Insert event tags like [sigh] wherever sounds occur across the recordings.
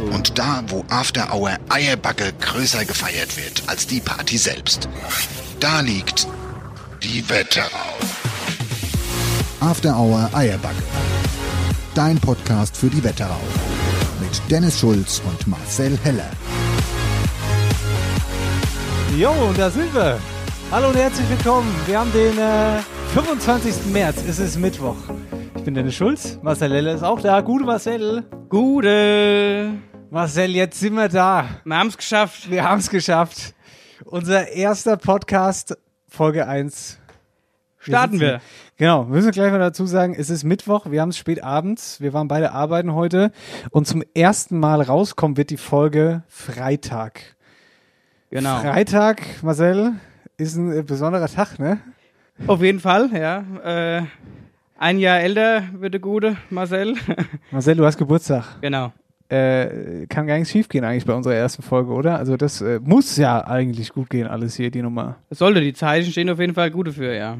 Und da, wo After Hour Eierbacke größer gefeiert wird als die Party selbst. Da liegt die Wetterau. After Hour Eierbacke. Dein Podcast für die Wetterau. Mit Dennis Schulz und Marcel Heller. Jo, und da sind wir. Hallo und herzlich willkommen. Wir haben den äh, 25. März. Es ist Mittwoch. Ich bin Dennis Schulz. Marcel Heller ist auch da. Gute Marcel. Gute. Marcel, jetzt sind wir da. Wir haben es geschafft. Wir haben es geschafft. Unser erster Podcast, Folge 1. Starten sitzen- wir. Genau, müssen wir gleich mal dazu sagen, es ist Mittwoch, wir haben es spät abends, wir waren beide arbeiten heute und zum ersten Mal rauskommen wird die Folge Freitag. Genau. Freitag, Marcel, ist ein äh, besonderer Tag, ne? Auf jeden Fall, ja. Äh, ein Jahr älter wird der gute Marcel. Marcel, du hast Geburtstag. genau. Äh, kann gar nichts schief gehen eigentlich bei unserer ersten Folge, oder? Also das äh, muss ja eigentlich gut gehen, alles hier, die Nummer. Es sollte, die Zeichen stehen auf jeden Fall gute für, ja.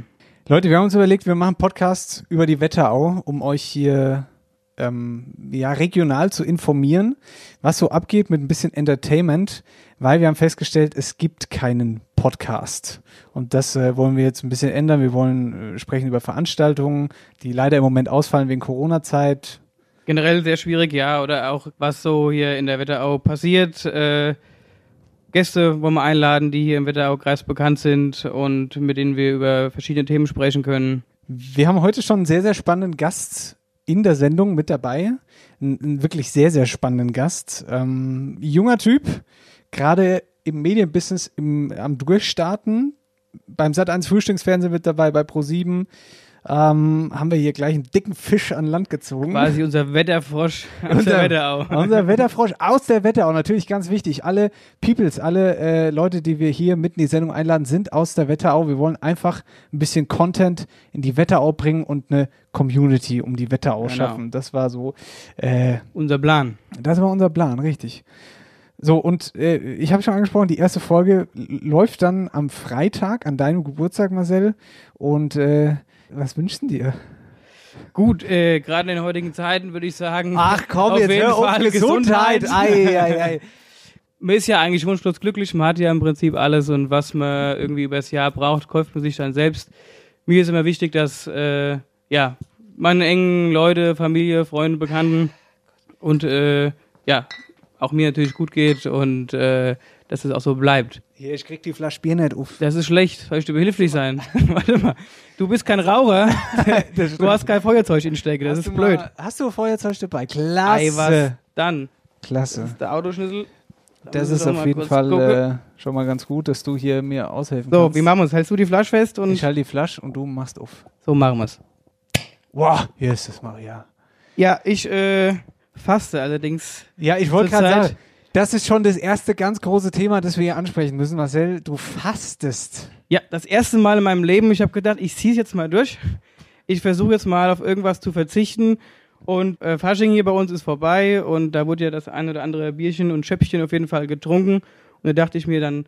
Leute, wir haben uns überlegt, wir machen einen Podcast über die Wetterau, um euch hier ähm, ja, regional zu informieren, was so abgeht mit ein bisschen Entertainment, weil wir haben festgestellt, es gibt keinen Podcast. Und das äh, wollen wir jetzt ein bisschen ändern. Wir wollen äh, sprechen über Veranstaltungen, die leider im Moment ausfallen wegen Corona-Zeit. Generell sehr schwierig, ja. Oder auch, was so hier in der Wetterau passiert. Äh, Gäste wollen wir einladen, die hier im Wetterau-Kreis bekannt sind und mit denen wir über verschiedene Themen sprechen können. Wir haben heute schon einen sehr, sehr spannenden Gast in der Sendung mit dabei. Einen, wirklich sehr, sehr spannenden Gast. Ähm, junger Typ, gerade im Medienbusiness im, am Durchstarten. Beim Sat1 Frühstücksfernsehen mit dabei, bei Pro7. Ähm, haben wir hier gleich einen dicken Fisch an Land gezogen. Quasi unser Wetterfrosch aus Unser- der Wetterau. Unser Wetterfrosch aus der Wetterau, natürlich ganz wichtig. Alle Peoples, alle äh, Leute, die wir hier mitten in die Sendung einladen, sind aus der Wetterau. Wir wollen einfach ein bisschen Content in die Wetterau bringen und eine Community um die Wetterau Genau. schaffen. Das war so, äh, Unser Plan. das war unser Plan, richtig. So, und äh, ich habe schon angesprochen, die erste Folge läuft dann am Freitag, an deinem Geburtstag, Marcel. Und äh, was wünschst du dir? Gut, äh, gerade in den heutigen Zeiten würde ich sagen. Ach komm, auf jetzt hör auf, Fall Gesundheit. Gesundheit. Ei, ei, ei. [laughs] Man ist ja eigentlich wunschlos glücklich, man hat ja im Prinzip alles und was man irgendwie übers Jahr braucht, kauft man sich dann selbst. Mir ist immer wichtig, dass äh, ja, meine engen Leute, Familie, Freunde, Bekannten und äh, ja, auch mir natürlich gut geht und äh, dass es auch so bleibt. Hier, ich krieg die Flasche Bier nicht auf. Das ist schlecht, soll ich dir behilflich sein? [laughs] Warte mal, du bist kein Raucher, [laughs] du hast kein Feuerzeug in Stecke, das Hast ist blöd. Mal, hast du Feuerzeug dabei? Ei, Klasse. was dann? Klasse. Der Autoschlüssel. Da Das ist auf jeden Fall äh, schon mal ganz gut, dass du hier mir aushelfen So, kannst. wie machen wir es? Hältst du die Flasche fest und ich halte die Flasche und du machst auf. so machen wir es. Wow, hier ist es, Maria. Ja, ich äh, faste allerdings. Ja, ich wollte gerade sagen, das ist schon das erste ganz große Thema, das wir hier ansprechen müssen. Marcel, du fastest. Ja, das erste Mal in meinem Leben, ich habe gedacht, ich ziehe es jetzt mal durch. Ich versuche jetzt mal auf irgendwas zu verzichten. Und äh, Fasching hier bei uns ist vorbei und da wurde ja das ein oder andere Bierchen und Schöppchen auf jeden Fall getrunken. Und da dachte ich mir, dann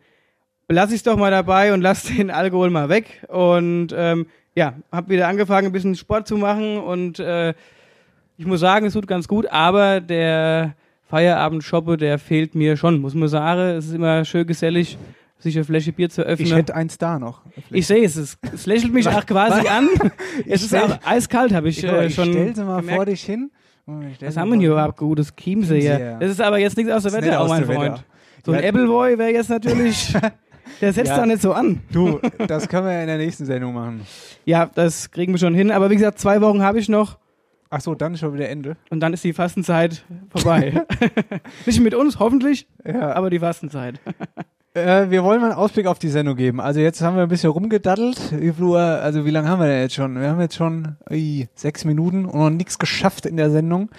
belasse ich es doch mal dabei und lasse [laughs] den Alkohol mal weg. Und ähm, ja, habe wieder angefangen, ein bisschen Sport zu machen und äh, ich muss sagen, es tut ganz gut, aber der Feierabend-Shoppe, der fehlt mir schon, muss man sagen. Es ist immer schön gesellig, sich eine Flasche Bier zu öffnen. Ich hätte eins da noch. Ich sehe es, es, es lächelt mich [laughs] auch quasi an. [laughs] Es ist auch eiskalt, habe ich, Ich, äh, ich schon. stell sie mal gemerkt. vor dich hin. Ich stell Was haben wir hier überhaupt gutes Chiemsee ja. Das ist aber jetzt nichts aus der Wetterau, aus mein Freund. Wetterau. So ein Ja. Appleboy wäre jetzt natürlich, [laughs] der setzt Ja. da nicht so an. Du, das können wir in der nächsten Sendung machen. Ja, das kriegen wir schon hin. Aber wie gesagt, zwei Wochen habe ich noch Ach so, dann ist schon wieder Ende. und dann ist die Fastenzeit vorbei. [laughs] Nicht mit uns, hoffentlich, Ja. aber die Fastenzeit. Äh, wir wollen mal einen Ausblick auf die Sendung geben. Also jetzt haben wir ein bisschen rumgedaddelt. Also wie lange haben wir denn jetzt schon? Wir haben jetzt schon ui, sechs Minuten und noch nichts geschafft in der Sendung.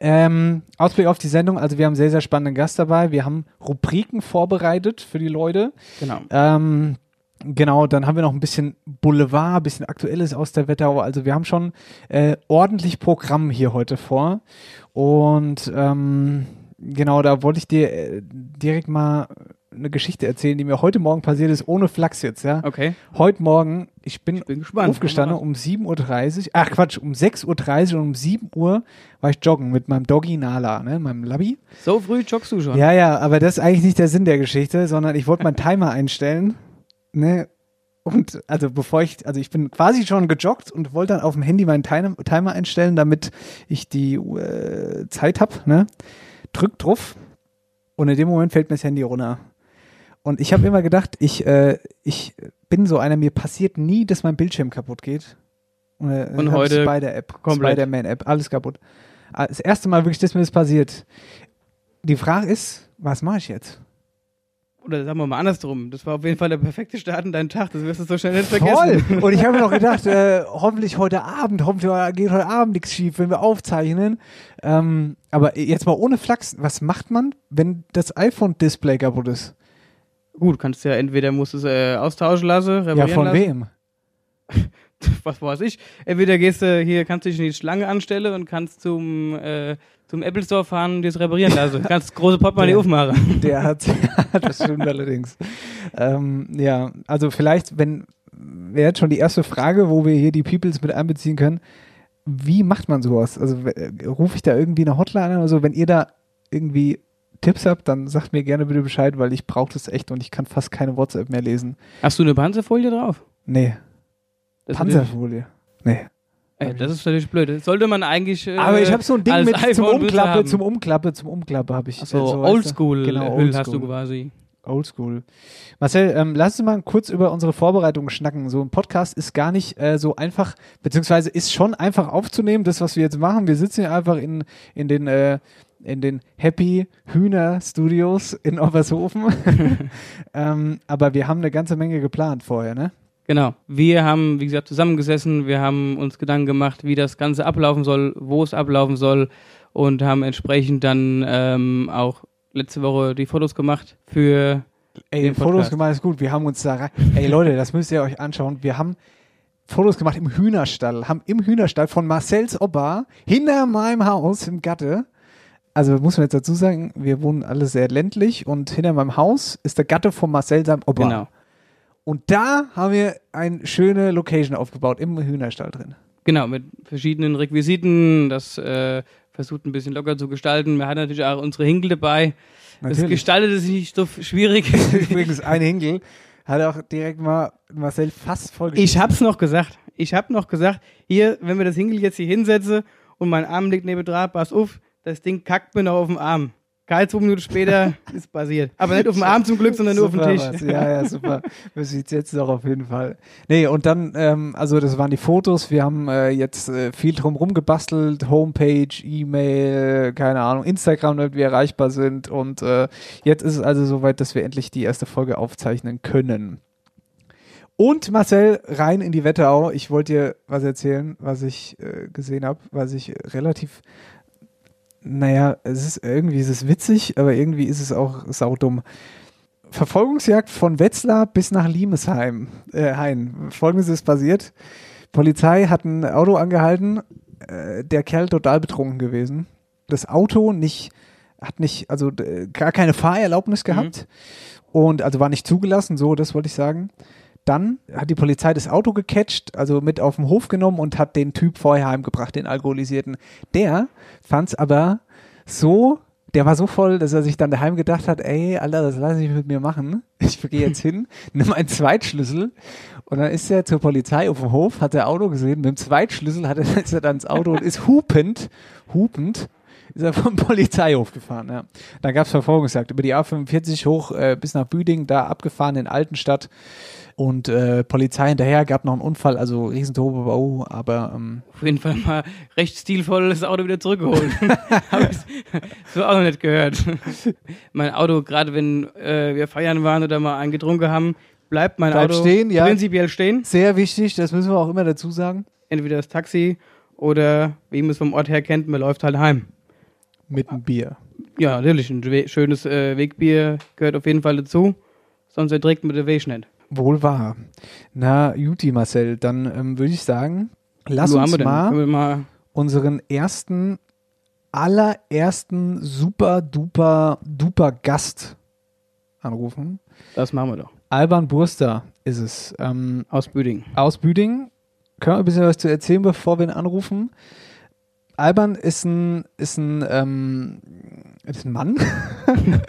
Ähm, Ausblick auf die Sendung. Also wir haben einen sehr, sehr spannenden Gast dabei. Wir haben Rubriken vorbereitet für die Leute. Genau. Ähm, Genau, dann haben wir noch ein bisschen Boulevard, ein bisschen Aktuelles aus der Wetterau. Also wir haben schon äh, ordentlich Programm hier heute vor. Und ähm, genau, da wollte ich dir äh, direkt mal eine Geschichte erzählen, die mir heute Morgen passiert ist, ohne Flachs jetzt, ja. Okay. Heute Morgen, ich bin, Ich bin gespannt. aufgestanden um 7.30 Uhr, ach Quatsch, um 6.30 Uhr und um 7 Uhr war ich joggen mit meinem Doggy Nala, ne, meinem Labby. So früh joggst du schon. Ja, ja, aber das ist eigentlich nicht der Sinn der Geschichte, sondern ich wollte meinen Timer einstellen, ne, und also bevor ich, also ich bin quasi schon gejoggt und wollte dann auf dem Handy meinen Timer, Timer einstellen, damit ich die äh, Zeit hab, ne, drück drauf und in dem Moment fällt mir das Handy runter. Und ich habe immer gedacht, ich, äh, ich bin so einer, mir passiert nie, dass mein Bildschirm kaputt geht. Und, äh, Und heute Spider-App. Spider-Man-App, alles kaputt. Ah, Das erste Mal wirklich, dass mir das passiert. Die Frage ist, was mache ich jetzt? Oder sagen wir mal andersrum. Das war auf jeden Fall der perfekte Start in deinen Tag. Das wirst du so schnell nicht vergessen. Voll! [laughs] Und ich habe mir noch gedacht, äh, hoffentlich heute Abend, hoffentlich geht heute Abend nichts schief, wenn wir aufzeichnen. Ähm, aber jetzt mal ohne Flachs, was macht man, wenn das iPhone-Display kaputt ist? Gut, kannst ja entweder musst du es äh, austauschen lassen, reparieren Ja, von lassen. wem? [laughs] Was weiß ich. Entweder gehst du hier, kannst dich in die Schlange anstellen und kannst zum, äh, zum Apple Store fahren und es reparieren lassen. [laughs] das große Portemonnaie Der- aufmachen. [laughs] Der hat, ja, [laughs] das stimmt allerdings. Ähm, ja, also vielleicht, wenn, wäre jetzt schon die erste Frage, wo wir hier die Peoples mit einbeziehen können. Wie macht man sowas? Also äh, rufe ich da irgendwie eine Hotline an? Also wenn ihr da irgendwie Tipps habt, dann sagt mir gerne bitte Bescheid, weil ich brauche das echt und ich kann fast keine WhatsApp mehr lesen. Hast du eine Panzerfolie drauf? Nee, Das Panzerfolie. Nee. Ey, das ist natürlich blöd. Sollte man eigentlich. Äh, Aber ich habe so ein Ding mit zum Umklappe, zum Umklappe, zum Umklappe habe ich. Äh, so, weißt du? Oldschool Genau, Hüll hast du quasi. Oldschool. Marcel, ähm, lass uns mal kurz über unsere Vorbereitung schnacken. So ein Podcast ist gar nicht äh, so einfach, beziehungsweise ist schon einfach aufzunehmen, das, was wir jetzt machen. Wir sitzen hier einfach in, in den äh, in den Happy Hühner Studios in Oppershofen. [laughs] [laughs] ähm, aber wir haben eine ganze Menge geplant vorher, ne? Genau. Wir haben, wie gesagt, zusammengesessen, wir haben uns Gedanken gemacht, wie das Ganze ablaufen soll, wo es ablaufen soll und haben entsprechend dann ähm, auch letzte Woche die Fotos gemacht für Ey, Den Fotos gemacht ist gut. Wir haben uns da rein. Ey Leute, das müsst ihr euch anschauen. Wir haben Fotos gemacht im Hühnerstall, haben im Hühnerstall von Marcells Opa hinter meinem Haus im Gatte. Also muss man jetzt dazu sagen, wir wohnen alle sehr ländlich und hinter meinem Haus ist der Gatte von Marcel seinem Opa. genau. Und da haben wir eine schöne Location aufgebaut im Hühnerstall drin. Genau, mit verschiedenen Requisiten, das äh, versucht ein bisschen locker zu gestalten. Wir hatten natürlich auch unsere Hinkel dabei. Das Natürlich. gestaltete sich nicht so schwierig. [laughs] Übrigens ein Hinkel hat auch direkt mal Marcel fast voll Ich hab's noch gesagt. Ich hab noch gesagt, hier, wenn wir das Hinkel jetzt hier hinsetze und mein Arm liegt neben dran, pass auf, das Ding kackt mir noch auf dem Arm. Keine zwei Minuten später [laughs] ist passiert. Aber nicht auf dem Arm zum Glück, sondern nur auf dem Tisch. was. Ja, ja, super. Wir sieht jetzt doch auf jeden Fall. Nee, und dann, ähm, also das waren die Fotos. Wir haben äh, jetzt äh, viel drum rumgebastelt. Homepage, E-Mail, keine Ahnung, Instagram, damit wir erreichbar sind. Und äh, jetzt ist es also soweit, dass wir endlich die erste Folge aufzeichnen können. Und Marcel, rein in die Wetterau. Ich wollte dir was erzählen, was ich äh, gesehen habe, was ich relativ naja, es ist irgendwie ist es witzig, aber irgendwie ist es auch saudumm. Verfolgungsjagd von Wetzlar bis nach Limesheim. Äh, Hain. Folgendes ist passiert. Polizei hat ein Auto angehalten, äh, der Kerl total betrunken gewesen. Das Auto nicht, hat nicht, also äh, gar keine Fahrerlaubnis gehabt und also war nicht zugelassen, so, das wollte ich sagen. Dann hat die Polizei das Auto gecatcht, also mit auf den Hof genommen und hat den Typ vorher heimgebracht, den Alkoholisierten. Der fand's aber so, der war so voll, dass er sich dann daheim gedacht hat, ey, Alter, das lasse ich mit mir machen. Ich gehe jetzt hin, [laughs] nimm einen Zweitschlüssel und dann ist er zur Polizei auf dem Hof, hat er Auto gesehen, mit dem Zweitschlüssel hat er, [laughs] ist er dann ins Auto und ist hupend, hupend ist er vom [laughs] Polizeihof gefahren, ja. Da gab es Verfolgungsjagd über die A45 hoch äh, bis nach Büdingen, da abgefahren in Altenstadt und äh, Polizei hinterher, gab noch einen Unfall, also Riesentobau, aber ähm, Auf jeden Fall mal recht stilvoll das Auto wieder zurückgeholt. [laughs] Habe ich so auch noch nicht gehört. [laughs] mein Auto, gerade wenn äh, wir feiern waren oder mal einen getrunken haben, bleibt mein Bleibt Auto stehen, ja. prinzipiell stehen. sehr wichtig, das müssen wir auch immer dazu sagen, Entweder das Taxi oder, wie man es vom Ort her kennt, man läuft halt heim. mit einem Bier. Ja, natürlich, ein schönes äh, Wegbier gehört auf jeden Fall dazu. Sonst erträgt man den Weg nicht. Wohl wahr. Na, Juti, Marcel, dann ähm, würde ich sagen, lass Wo uns mal mal unseren ersten, allerersten super duper duper Gast anrufen. das machen wir doch. Alban Burster ist es. Ähm, Aus Büdingen. aus Büdingen. Können wir ein bisschen was zu erzählen, bevor wir ihn anrufen? Alban ist ein, ist ein, ähm, ist ein Mann. [laughs]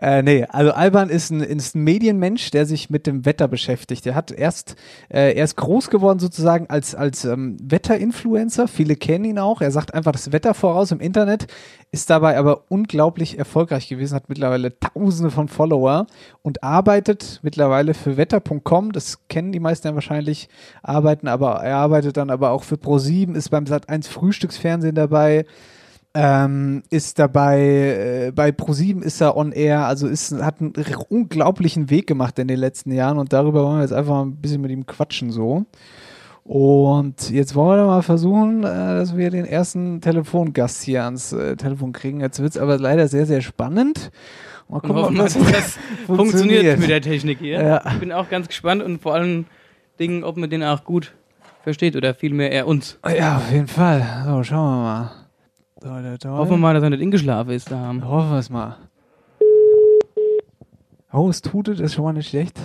äh, nee, also Alban ist ein, ist ein Medienmensch, der sich mit dem Wetter beschäftigt. Er hat erst, äh, er ist groß geworden sozusagen als, als ähm, Wetterinfluencer. Viele kennen ihn auch. Er sagt einfach das Wetter voraus im Internet, ist dabei aber unglaublich erfolgreich gewesen, hat mittlerweile tausende von Follower und arbeitet mittlerweile für wetter.com. Das kennen die meisten ja wahrscheinlich, arbeiten aber, er arbeitet dann aber auch für Pro7, ist beim Sat1 Frühstücksfernsehen dabei. Ähm, ist dabei, äh, bei Pro7 ist er on air, also ist, hat einen unglaublichen Weg gemacht in den letzten Jahren und darüber wollen wir jetzt einfach mal ein bisschen mit ihm quatschen so. Und jetzt wollen wir mal versuchen, äh, dass wir den ersten Telefongast hier ans äh, Telefon kriegen. Jetzt wird es aber leider sehr, sehr spannend. Mal gucken, ob das, [laughs] das [laughs] funktioniert mit der Technik hier. Ja. Ich bin auch ganz gespannt und vor allen Dingen, ob man den auch gut versteht oder vielmehr er uns. Ja, auf jeden Fall. So, schauen wir mal. Toi, toi, toi. Hoffen wir mal, dass er nicht ingeschlafen ist da. Hoffen wir es mal. Oh, es tutet, ist schon mal nicht schlecht.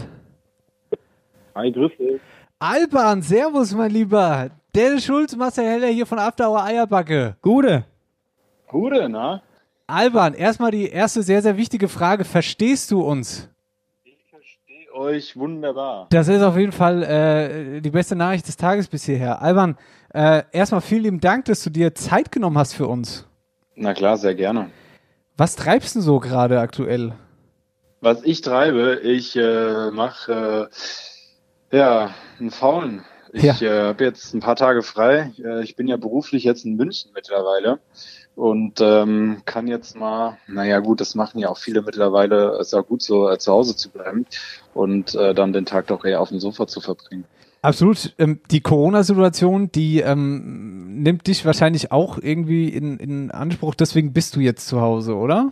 Hi, grüß dich. Alban, servus, mein Lieber. Dennis Schulz, Marcel Heller hier von After Hour Eierbacke. Gute. Gute, na? Alban, erstmal die erste sehr, sehr wichtige Frage. Verstehst du uns? Euch wunderbar. Das ist auf jeden Fall äh, die beste Nachricht des Tages bis hierher. Alban, äh, erstmal vielen lieben Dank, dass du dir Zeit genommen hast für uns. Na klar, sehr gerne. Was treibst du so gerade aktuell? Was ich treibe, ich äh, mache äh, ja einen Faulen. Ich äh, habe jetzt ein paar Tage frei. Äh, ich bin ja beruflich jetzt in München mittlerweile und ähm, kann jetzt mal, naja gut, das machen ja auch viele mittlerweile, ist auch gut so äh, zu Hause zu bleiben und äh, dann den Tag doch eher auf dem Sofa zu verbringen. Absolut. Ähm, die Corona-Situation, die ähm, nimmt dich wahrscheinlich auch irgendwie in, in Anspruch. Deswegen bist du jetzt zu Hause, oder?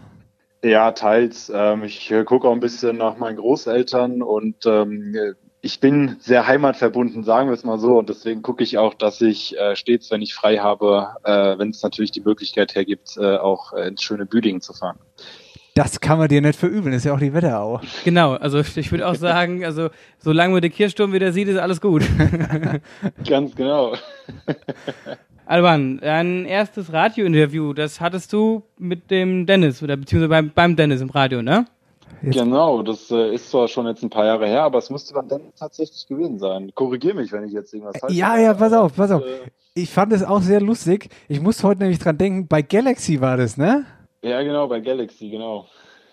Ja, teils. Ähm, ich äh, gucke auch ein bisschen nach meinen Großeltern und ähm, ich bin sehr heimatverbunden, sagen wir es mal so. Und deswegen gucke ich auch, dass ich äh, stets, wenn ich frei habe, äh, wenn es natürlich die Möglichkeit hergibt, äh, auch ins schöne Büdingen zu fahren. Das kann man dir nicht verübeln. Ist ja auch die Wetterau. Genau, also ich würde auch sagen, also solange man den Kirchturm wieder sieht, ist alles gut. [laughs] Ganz genau. Alban, dein erstes Radiointerview, das hattest du mit dem Dennis oder beziehungsweise beim, beim Dennis im Radio, ne? Jetzt- Genau, das äh, ist zwar schon jetzt ein paar Jahre her, aber es müsste dann Dennis tatsächlich gewesen sein. Korrigier mich, wenn ich jetzt irgendwas falsch Ja, ja, pass auf, pass auf. Äh, Ich fand es auch sehr lustig. Ich musste heute nämlich dran denken, bei Galaxy war das, ne? Ja, genau, bei Galaxy, genau.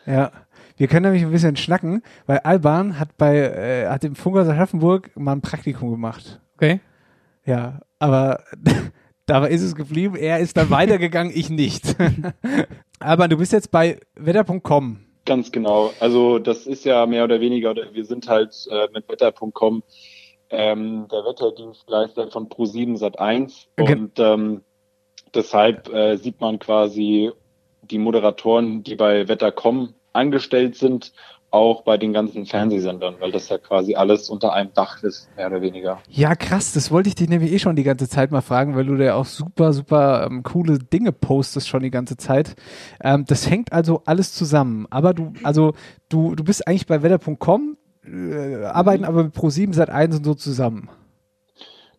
Ja. Wir können nämlich ein bisschen schnacken, weil Alban hat bei, äh, hat im Funkhaus Aschaffenburg mal ein Praktikum gemacht. Okay. Ja, aber [laughs] dabei ist es geblieben. Er ist dann weitergegangen, ich nicht. [laughs] Alban, du bist jetzt bei wetter.com. Ganz genau. Also das ist ja mehr oder weniger, oder wir sind halt äh, mit wetter.com ähm, der Wetterdienstleister von Pro7 Sat1 Okay. und ähm, deshalb äh, sieht man quasi die Moderatoren, die bei Wetter.com angestellt sind, auch bei den ganzen Fernsehsendern, weil das ja quasi alles unter einem Dach ist, mehr oder weniger. Ja, krass, das wollte ich dich nämlich eh schon die ganze Zeit mal fragen, weil du da ja auch super, super ähm, coole Dinge postest schon die ganze Zeit. Ähm, das hängt also alles zusammen. Aber du, also du, du bist eigentlich bei wetter.com, äh, arbeiten aber mit Pro7 seit 1 und so zusammen.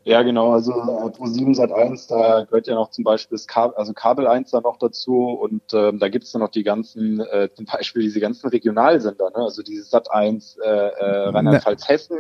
Ja, genau. Also äh, Pro7 Sat1, da gehört ja noch zum Beispiel das Kabel, also Kabel 1 da noch dazu und ähm, da gibt's dann noch die ganzen, äh, zum Beispiel diese ganzen Regionalsender, ne? also diese Sat1 äh, äh, Rheinland-Pfalz, Hessen,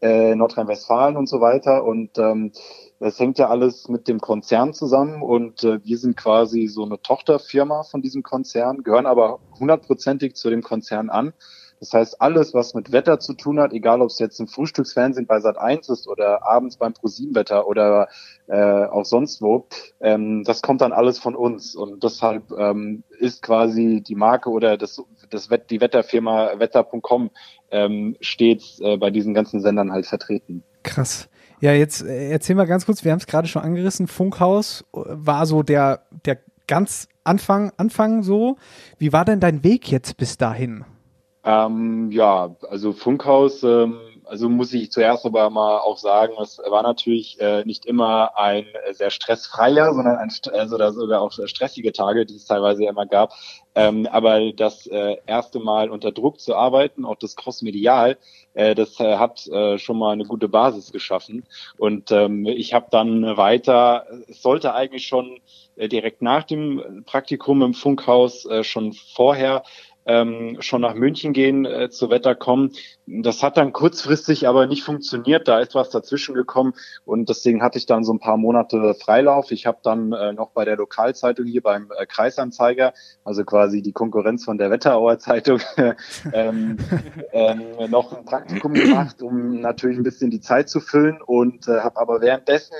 äh, Nordrhein-Westfalen und so weiter. Und ähm, das hängt ja alles mit dem Konzern zusammen und äh, wir sind quasi so eine Tochterfirma von diesem Konzern, gehören aber hundertprozentig zu dem Konzern an. Das heißt, alles, was mit Wetter zu tun hat, egal ob es jetzt im Frühstücksfernsehen bei Sat 1 ist oder abends beim ProSieben-Wetter oder äh, auch sonst wo, ähm, das kommt dann alles von uns. Und deshalb ähm, ist quasi die Marke oder das, das Wett, die Wetterfirma wetter.com ähm, stets äh, bei diesen ganzen Sendern halt vertreten. Krass. Ja, jetzt äh, erzähl mal ganz kurz, wir haben es gerade schon angerissen, Funkhaus äh, war so der, der ganz Anfang, Anfang so. Wie war denn dein Weg jetzt bis dahin? Ähm, ja, also Funkhaus, ähm, also muss ich zuerst aber mal auch sagen, es war natürlich äh, nicht immer ein sehr stressfreier, sondern ein, also da sogar auch stressige Tage, die es teilweise immer gab. Ähm, aber das äh, erste Mal unter Druck zu arbeiten, auch das Crossmedial, äh, das äh, hat äh, schon mal eine gute Basis geschaffen. Und ähm, ich habe dann weiter, es sollte eigentlich schon äh, direkt nach dem Praktikum im Funkhaus äh, schon vorher ähm, schon nach München gehen, äh, zu Wetter kommen. Das hat dann kurzfristig aber nicht funktioniert. Da ist was dazwischen gekommen und deswegen hatte ich dann so ein paar Monate Freilauf. Ich habe dann äh, noch bei der Lokalzeitung hier beim äh, Kreisanzeiger, also quasi die Konkurrenz von der Wetterauer Zeitung, [laughs] ähm, ähm, noch ein Praktikum gemacht, um natürlich ein bisschen die Zeit zu füllen und äh, habe aber währenddessen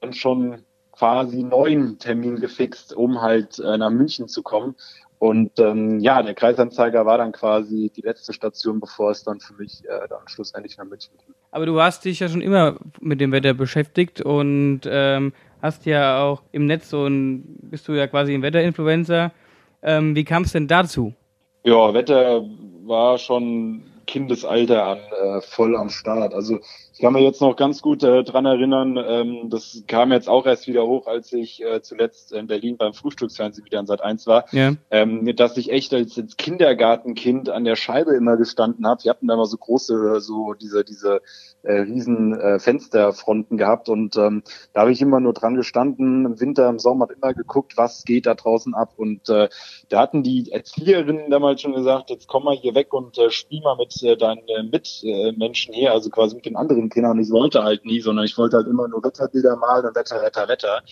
dann schon quasi neuen Termin gefixt, um halt äh, nach München zu kommen. Und ähm, ja, der Kreisanzeiger war dann quasi die letzte Station, bevor es dann für mich äh, dann schlussendlich nach München ging. Aber du hast dich ja schon immer mit dem Wetter beschäftigt und ähm, hast ja auch im Netz so ein, bist du ja quasi ein Wetterinfluencer. Ähm, wie kam es denn dazu? Ja, Wetter war schon Kindesalter an äh, voll am Start. Also ich kann mir jetzt noch ganz gut äh, dran erinnern, ähm, das kam jetzt auch erst wieder hoch, als ich äh, zuletzt in Berlin beim Frühstücksfernsehen wieder an Sat 1 war, ja. ähm, dass ich echt als, als Kindergartenkind an der Scheibe immer gestanden habe. Wir hatten da immer so große, so diese, diese äh, riesen äh, Fensterfronten gehabt. Und ähm, da habe ich immer nur dran gestanden, im Winter, im Sommer immer geguckt, was geht da draußen ab. Und äh, da hatten die Erzieherinnen damals schon gesagt, jetzt komm mal hier weg und äh, spiel mal mit äh, deinen äh, Mitmenschen hier, also quasi mit den anderen Kindern. Ich wollte halt nie, sondern ich wollte halt immer nur Wetterbilder malen und Wetter, Wetter, Wetter.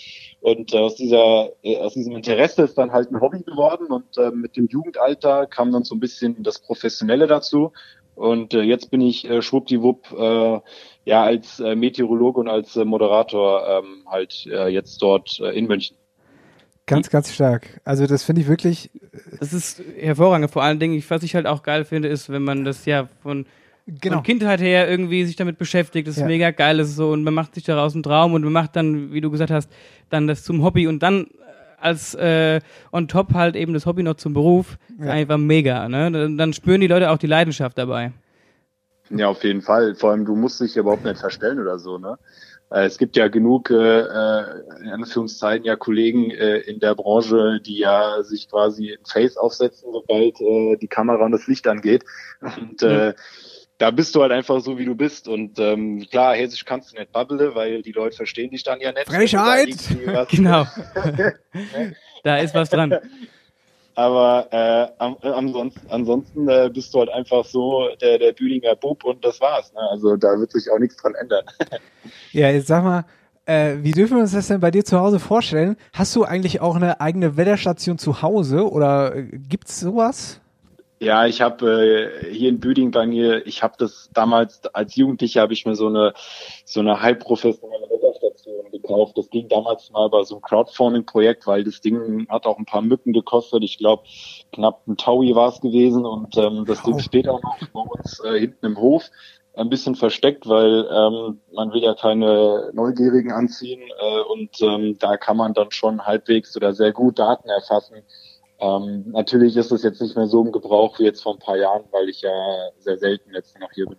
Und äh, aus dieser äh, aus diesem Interesse ist dann halt ein Hobby geworden. Und äh, mit dem Jugendalter kam dann so ein bisschen das Professionelle dazu und äh, jetzt bin ich äh, schwuppdiwupp äh, ja als äh, Meteorologe und als äh, Moderator ähm, halt äh, jetzt dort äh, in München. Ganz, ganz stark. Also das finde ich wirklich. Äh, das ist hervorragend. Vor allen Dingen, was ich halt auch geil finde, ist, wenn man das ja von, genau. von Kindheit her irgendwie sich damit beschäftigt. Das ist ja. mega geil. Das ist so und man macht sich daraus einen Traum und man macht dann, wie du gesagt hast, dann das zum Hobby und dann als äh, on top halt eben das Hobby noch zum Beruf. Ja. Einfach mega, ne? Dann, dann spüren die Leute auch die Leidenschaft dabei. Ja, auf jeden Fall. Vor allem, du musst dich überhaupt nicht verstellen oder so, ne? Äh, es gibt ja genug, äh, äh, in Anführungszeichen, ja Kollegen äh, in der Branche, die ja sich quasi ein Face aufsetzen, sobald äh, die Kamera und das Licht angeht. Und äh, mhm da bist du halt einfach so, wie du bist. Und ähm, klar, Hessisch kannst du nicht babbele, weil die Leute verstehen dich dann ja nicht. Frechheit! [laughs] genau. [laughs] da ist was dran. Aber äh, am, äh, ansonsten, ansonsten äh, bist du halt einfach so der, der Bühlinger Bub und das war's. Ne? Also da wird sich auch nichts dran ändern. [laughs] ja, jetzt sag mal, äh, wie dürfen wir uns das denn bei dir zu Hause vorstellen? Hast du eigentlich auch eine eigene Wetterstation zu Hause oder äh, gibt's sowas? Ja, ich habe äh, hier in Büding bei mir, ich habe das damals als Jugendlicher habe ich mir so eine so eine halbprofessionelle Wetterstation gekauft. Das ging damals mal bei so einem Crowdfunding-Projekt, weil das Ding hat auch ein paar Mücken gekostet. Ich glaube knapp ein Taui war es gewesen und ähm, das Ding steht auch noch bei uns äh, hinten im Hof ein bisschen versteckt, weil ähm, man will ja keine Neugierigen anziehen äh, und ähm, da kann man dann schon halbwegs oder sehr gut Daten erfassen ähm, natürlich ist es jetzt nicht mehr so im Gebrauch wie jetzt vor ein paar Jahren, weil ich ja sehr selten jetzt noch hier bin.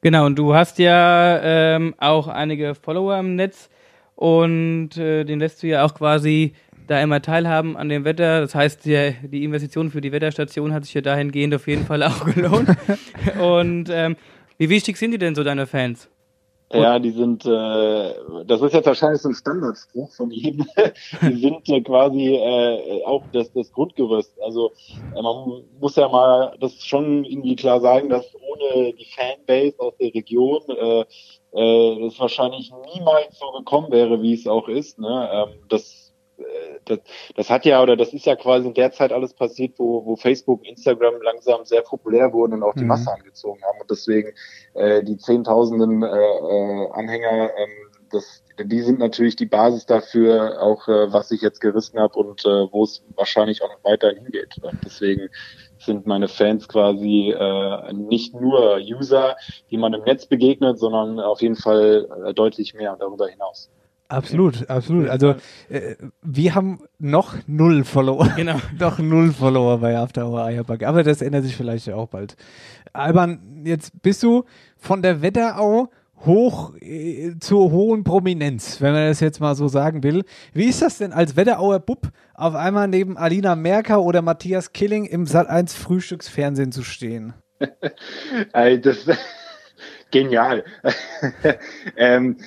Genau, und du hast ja ähm, auch einige Follower im Netz und äh, den lässt du ja auch quasi da immer teilhaben an dem Wetter. Das heißt, die, die Investition für die Wetterstation hat sich ja dahingehend auf jeden Fall [laughs] auch gelohnt. [laughs] und ähm, wie wichtig sind die denn so deine Fans? Ja, die sind, äh, das ist jetzt wahrscheinlich so ein Standardspruch von jedem. [laughs] die sind äh, quasi äh, auch das, das Grundgerüst. Also äh, man muss ja mal das schon irgendwie klar sagen, dass ohne die Fanbase aus der Region äh, äh, das wahrscheinlich niemals so gekommen wäre, wie es auch ist. Ne? Ähm, das, das, das hat ja oder das ist ja quasi in der Zeit alles passiert, wo, wo Facebook, Instagram langsam sehr populär wurden und auch die mhm. Masse angezogen haben und deswegen äh, die Zehntausenden äh, äh, Anhänger ähm, das, die sind natürlich die Basis dafür, auch äh, was ich jetzt gerissen habe und äh, wo es wahrscheinlich auch noch weiterhin hingeht. Und deswegen sind meine Fans quasi äh, nicht nur User, die man im Netz begegnet, sondern auf jeden Fall äh, deutlich mehr darüber hinaus. Absolut, absolut. Also äh, wir haben noch null Follower. Genau. [laughs] noch null Follower bei After Hour Eierbug. Aber das ändert sich vielleicht auch bald. Alban, jetzt bist du von der Wetterau hoch äh, zur hohen Prominenz, wenn man das jetzt mal so sagen will. Wie ist das denn als Wetterauer Bub auf einmal neben Alina Merker oder Matthias Killing im Sat1 Frühstücksfernsehen zu stehen? [laughs] das [laughs] genial. ähm,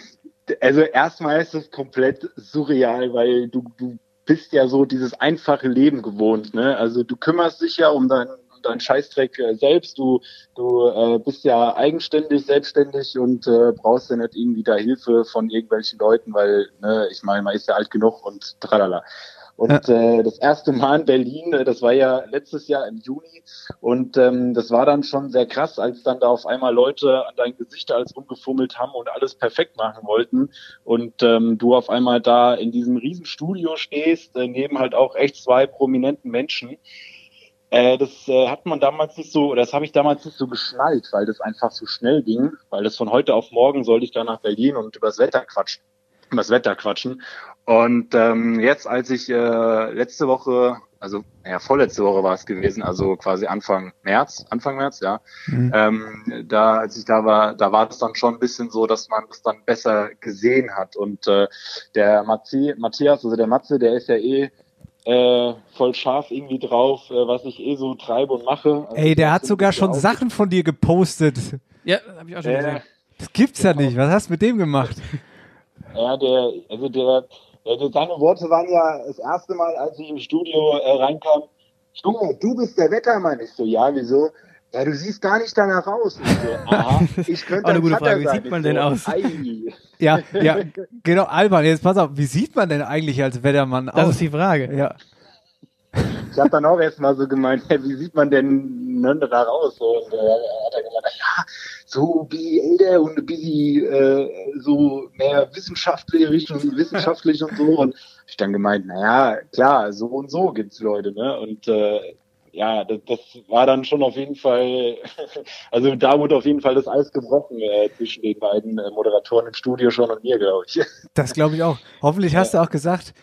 also erstmal ist es komplett surreal, weil du, du bist ja so dieses einfache Leben gewohnt, ne? Also du kümmerst dich ja um dein deinen Scheißdreck äh, selbst. Du, du äh, bist ja eigenständig, selbstständig und äh, brauchst ja nicht irgendwie da Hilfe von irgendwelchen Leuten, weil, ne, ich meine, man ist ja alt genug und tralala. Und ja. äh, das erste Mal in Berlin, äh, das war ja letztes Jahr im Juni und ähm, das war dann schon sehr krass, als dann da auf einmal Leute an dein Gesicht alles rumgefummelt haben und alles perfekt machen wollten und ähm, du auf einmal da in diesem riesen Studio stehst, äh, neben halt auch echt zwei prominenten Menschen äh, das äh, hat man damals nicht so, oder das habe ich damals nicht so geschnallt, weil das einfach so schnell ging, weil das von heute auf morgen sollte ich da nach Berlin und übers Wetter quatschen, übers Wetter quatschen. Und ähm, jetzt, als ich äh, letzte Woche, also ja, vorletzte Woche war es gewesen, also quasi Anfang März, Anfang März, ja, mhm. ähm, da, als ich da war, da war es dann schon ein bisschen so, dass man das dann besser gesehen hat. Und äh, der Matzi, Matthias, also der Matze, der ist ja eh äh, voll scharf irgendwie drauf, äh, was ich eh so treibe und mache. Also Ey, der hat sogar schon Sachen von dir gepostet. Ja, hab ich auch schon äh, gesehen. Das gibt's ja nicht. Was hast du mit dem gemacht? Ja, der, also der, seine Worte waren ja das erste Mal, als ich im Studio äh, reinkam, Junge, du bist der Wettermann. Ich so, ja, wieso? Ja, du siehst gar nicht danach aus. Ich so, aha, [laughs] ich könnte eine gute Frage. Wie sieht man denn so, aus? [laughs] ja, ja, genau, Alban, jetzt pass auf, wie sieht man denn eigentlich als Wettermann aus? Das ist die Frage. Ja. Ich habe dann auch erstmal so gemeint, hey, wie sieht man denn ne, da raus? Und äh, hat er gesagt, ja, so ein bisschen älter und ein bisschen äh, so mehr wissenschaftlich und wissenschaftlich und so. Und ich dann gemeint, naja, klar, so und so gibt's Leute, ne? Und äh, ja, das, das war dann schon auf jeden Fall, [laughs] also da wurde auf jeden Fall das Eis gebrochen äh, zwischen den beiden äh, Moderatoren im Studio schon und mir, glaube ich. [laughs] Das glaube ich auch. Hoffentlich hast ja. du auch gesagt,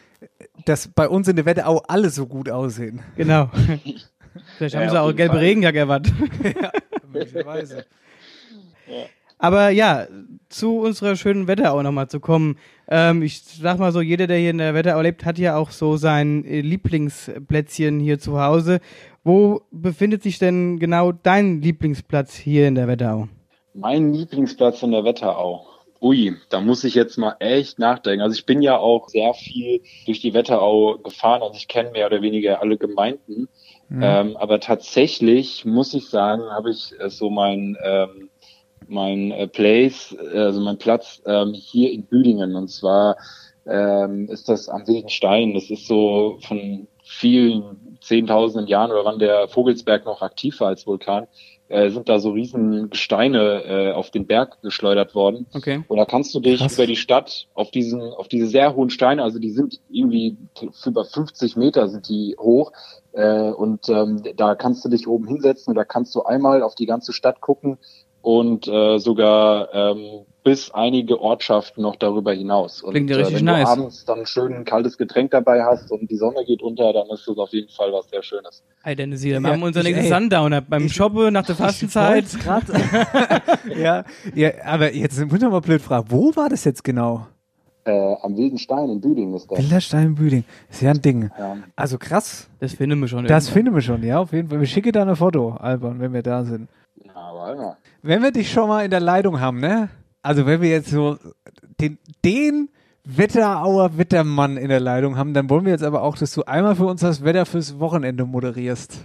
dass bei uns in der Wette auch alle so gut aussehen. Genau. [laughs] Vielleicht ja, haben sie auch gelbe Regenjacke erwartet. ja, möglicherweise. Ja. Aber ja, zu unserer schönen Wetterau nochmal zu kommen. Ähm, ich sag mal so, jeder, der hier in der Wetterau lebt, hat ja auch so sein äh, Lieblingsplätzchen hier zu Hause. Wo befindet sich denn genau dein Lieblingsplatz hier in der Wetterau? Mein Lieblingsplatz in der Wetterau. Ui, da muss ich jetzt mal echt nachdenken. Also ich bin ja auch sehr viel durch die Wetterau gefahren, also ich kenne mehr oder weniger alle Gemeinden. Mhm. Ähm, aber tatsächlich muss ich sagen, habe ich so mein ähm, mein äh, Place, also mein Platz ähm, hier in Büdingen. Und zwar ähm, ist das am Wilden Stein. Das ist so von vielen zehntausenden Jahren oder wann der Vogelsberg noch aktiv war als Vulkan, äh, sind da so riesen Gesteine äh, auf den Berg geschleudert worden. Okay. Und da kannst du dich Krass. über die Stadt auf diesen, auf diese sehr hohen Steine, also die sind irgendwie über 50 Meter sind die hoch, äh, und ähm, da kannst du dich oben hinsetzen und da kannst du einmal auf die ganze Stadt gucken und äh, sogar ähm, bis einige Ortschaften noch darüber hinaus. Und Klingt ja richtig äh, wenn nice. du abends dann schön ein kaltes Getränk dabei hast und die Sonne geht unter, dann ist das auf jeden Fall was sehr Schönes. Hey Dennis, wir haben unser nächstes Sundowner beim Shoppen nach der Fastenzeit. [laughs] [laughs] ja, ja, aber jetzt sind wir mal blöd fragen, wo war das jetzt genau? Äh, am Wilden Stein in Büding ist das. Wilder Stein in Büding. Ist ja ein Ding. Ja. Also krass. Das finden wir schon. Das finden wir schon, ja, auf jeden Fall. Wir schicken da ein Foto, Alban, wenn wir da sind. Aber ja. Wenn wir dich schon mal in der Leitung haben, ne? Also wenn wir jetzt so den, den Wetterauer Wettermann in der Leitung haben, dann wollen wir jetzt aber auch, dass du einmal für uns das Wetter fürs Wochenende moderierst.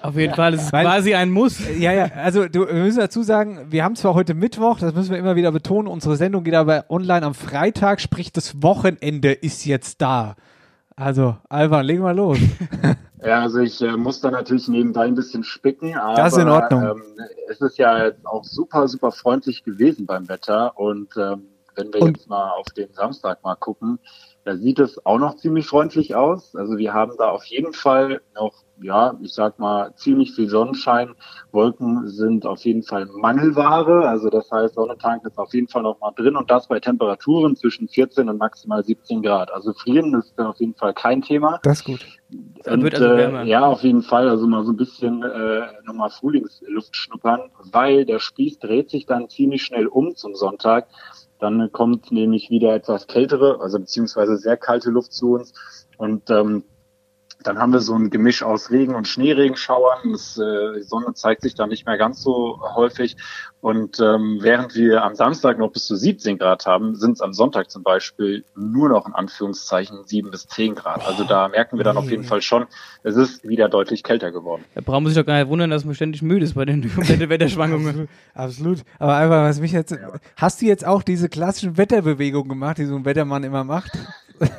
Auf jeden Fall, es ist Weil, quasi ein Muss. Ja, ja, also du, wir müssen dazu sagen, wir haben zwar heute Mittwoch, das müssen wir immer wieder betonen, unsere Sendung geht aber online am Freitag, sprich das Wochenende ist jetzt da. Also, Alva, leg mal los. [laughs] Ja, also ich äh, muss da natürlich nebenbei ein bisschen spicken, aber das ist in Ordnung. Ähm, es ist ja auch super, super freundlich gewesen beim Wetter und ähm, wenn wir und? jetzt mal auf den Samstag mal gucken, da sieht es auch noch ziemlich freundlich aus. Also wir haben da auf jeden Fall noch, ja, ich sag mal, ziemlich viel Sonnenschein. Wolken sind auf jeden Fall Mangelware. Also das heißt, Sonnentank ist auf jeden Fall noch mal drin und das bei Temperaturen zwischen 14 und maximal 17 Grad. Also frieren ist auf jeden Fall kein Thema. Das ist gut. Und, wird also wärmer. Äh, ja, auf jeden Fall. Also mal so ein bisschen äh, nochmal Frühlingsluft schnuppern, weil der Spieß dreht sich dann ziemlich schnell um zum Sonntag. Dann kommt nämlich wieder etwas kältere, also beziehungsweise sehr kalte Luft zu uns. Und ähm, dann haben wir so ein Gemisch aus Regen und Schneeregenschauern. Das, äh, die Sonne zeigt sich da nicht mehr ganz so häufig. Und ähm, während wir am Samstag noch bis zu 17 Grad haben, sind es am Sonntag zum Beispiel nur noch in Anführungszeichen 7 bis 10 Grad. Also da merken wir dann auf jeden Fall schon, es ist wieder deutlich kälter geworden. Da brauchen wir sich doch gar nicht wundern, dass man ständig müde ist bei den [laughs] Wetterschwankungen. Absolut. Aber einfach, was mich jetzt, ja. hast du jetzt auch diese klassischen Wetterbewegungen gemacht, die so ein Wettermann immer macht?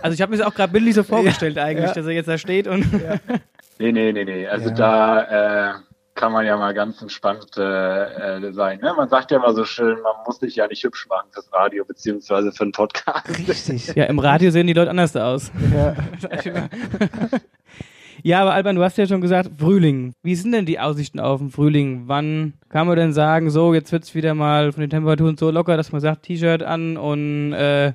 Also ich habe mir das auch gerade bildlich so vorgestellt ja, eigentlich, ja. dass er jetzt da steht und. Ja. [laughs] nee, nee, nee, nee. Also da äh, kann man ja mal ganz entspannt äh, äh, sein. Ne? Man sagt ja immer so schön, man muss sich ja nicht hübsch machen fürs Radio beziehungsweise für einen Podcast. Richtig. [laughs] Ja, im Radio sehen die Leute anders aus. Ja. [laughs] ja, aber Alban, du hast ja schon gesagt, Frühling. Wie sind denn die Aussichten auf den Frühling? Wann kann man denn sagen, so, jetzt wird's wieder mal von den Temperaturen so locker, dass man sagt, T-Shirt an und äh,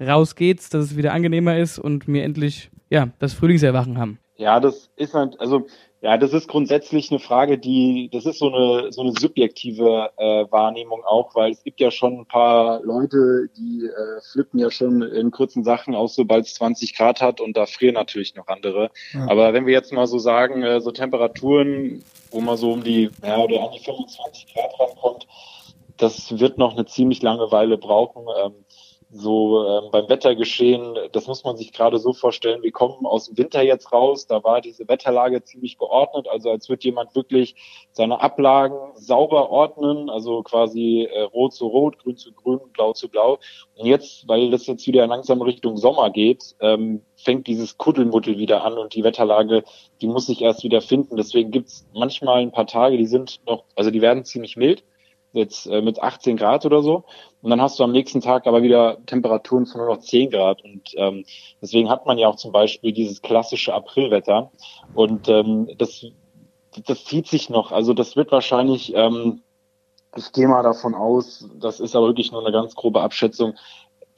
raus geht's, dass es wieder angenehmer ist und wir endlich ja das Frühlingserwachen haben. Ja, das ist halt, also ja, das ist grundsätzlich eine Frage, die, das ist so eine so eine subjektive äh, Wahrnehmung auch, weil es gibt ja schon ein paar Leute, die äh, flippen ja schon in kurzen Sachen aus, sobald es 20 Grad hat und da frieren natürlich noch andere. Ja. Aber wenn wir jetzt mal so sagen, äh, so Temperaturen, wo man so um die, ja, oder an die 25 Grad rankommt, das wird noch eine ziemlich lange Weile brauchen. Ähm, so ähm, beim Wettergeschehen, das muss man sich gerade so vorstellen, wir kommen aus dem Winter jetzt raus, da war diese Wetterlage ziemlich geordnet, also als würde jemand wirklich seine Ablagen sauber ordnen, also quasi äh, rot zu rot, grün zu grün, blau zu blau. Und jetzt, weil das jetzt wieder langsam Richtung Sommer geht, ähm, fängt dieses Kuddelmuddel wieder an und die Wetterlage, die muss sich erst wieder finden. Deswegen gibt's manchmal ein paar Tage, die sind noch, also die werden ziemlich mild jetzt äh, mit 18 Grad oder so. Und dann hast du am nächsten Tag aber wieder Temperaturen von nur noch 10 Grad. Und ähm, deswegen hat man ja auch zum Beispiel dieses klassische Aprilwetter. Und ähm, das, das zieht sich noch. Also das wird wahrscheinlich, ähm, ich gehe mal davon aus, das ist aber wirklich nur eine ganz grobe Abschätzung,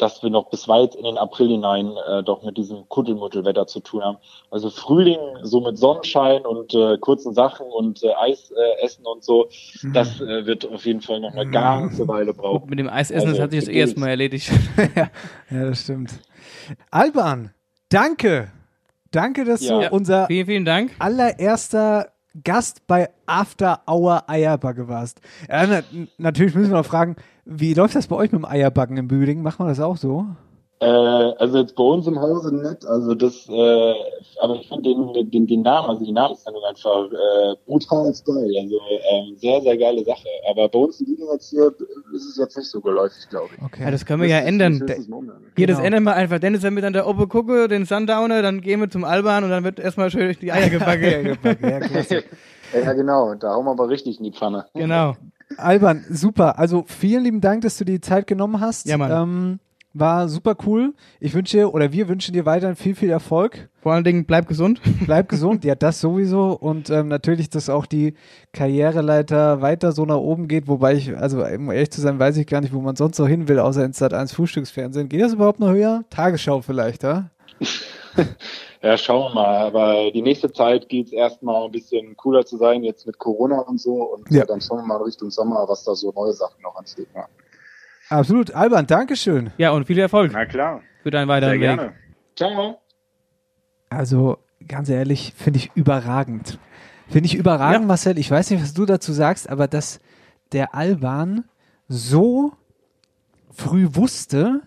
dass wir noch bis weit in den April hinein äh, doch mit diesem Kuddelmuddelwetter zu tun haben. Also Frühling so mit Sonnenschein und äh, kurzen Sachen und äh, Eis äh, essen und so, mhm. das äh, wird auf jeden Fall noch eine ganze Weile brauchen. Mit dem Eisessen, also, das hat sich jetzt erstmal erledigt. [laughs] ja, ja, das stimmt. Alban, danke. Danke, dass ja. du unser vielen, vielen Dank. allererster Gast bei After Hour Eierbacke warst. Ja, na, natürlich müssen wir noch fragen, wie läuft das bei euch mit dem Eierbacken im Büding? Macht man das auch so? Äh, also jetzt bei uns im Hause nicht. Also das, äh, aber ich finde den, den, den Namen, also die Namensnennung einfach äh, brutal geil. Also ähm, sehr, sehr geile Sache. Aber bei uns im jetzt hier ist es jetzt nicht so geläufig, glaube ich. Okay. Ja, das können wir das ja ändern. Das hier, genau. das ändern wir einfach. Dennis, wenn wir dann da oben gucken, den Sundowner, dann gehen wir zum Alban und dann wird erstmal schön die Eier [laughs] gebacken. ja, [laughs] ja, genau. Da hauen wir aber richtig in die Pfanne. Genau. Alban, super. Also vielen lieben Dank, dass du die Zeit genommen hast. Ja, Mann. Ähm, war super cool. Ich wünsche dir oder wir wünschen dir weiterhin viel, viel Erfolg. Vor allen Dingen bleib gesund. [laughs] Bleib gesund, ja, das sowieso. Und ähm, natürlich, dass auch die Karriereleiter weiter so nach oben geht. Wobei ich, also um ehrlich zu sein, weiß ich gar nicht, wo man sonst noch hin will, außer ins Sat 1 Frühstücksfernsehen. Geht das überhaupt noch höher? Tagesschau vielleicht, ja? [laughs] Ja, schauen wir mal. Aber die nächste Zeit geht es erstmal ein bisschen cooler zu sein, jetzt mit Corona und so. Und ja. dann schauen wir mal Richtung Sommer, was da so neue Sachen noch ansteht. Ja. Absolut. Alban, Dankeschön. Ja, und viel Erfolg. Na klar. Für deinen weiteren Sehr Weg. Gerne. Ciao. Also, ganz ehrlich, finde ich überragend. Finde ich überragend, ja. Marcel. Ich weiß nicht, was du dazu sagst, aber dass der Alban so früh wusste,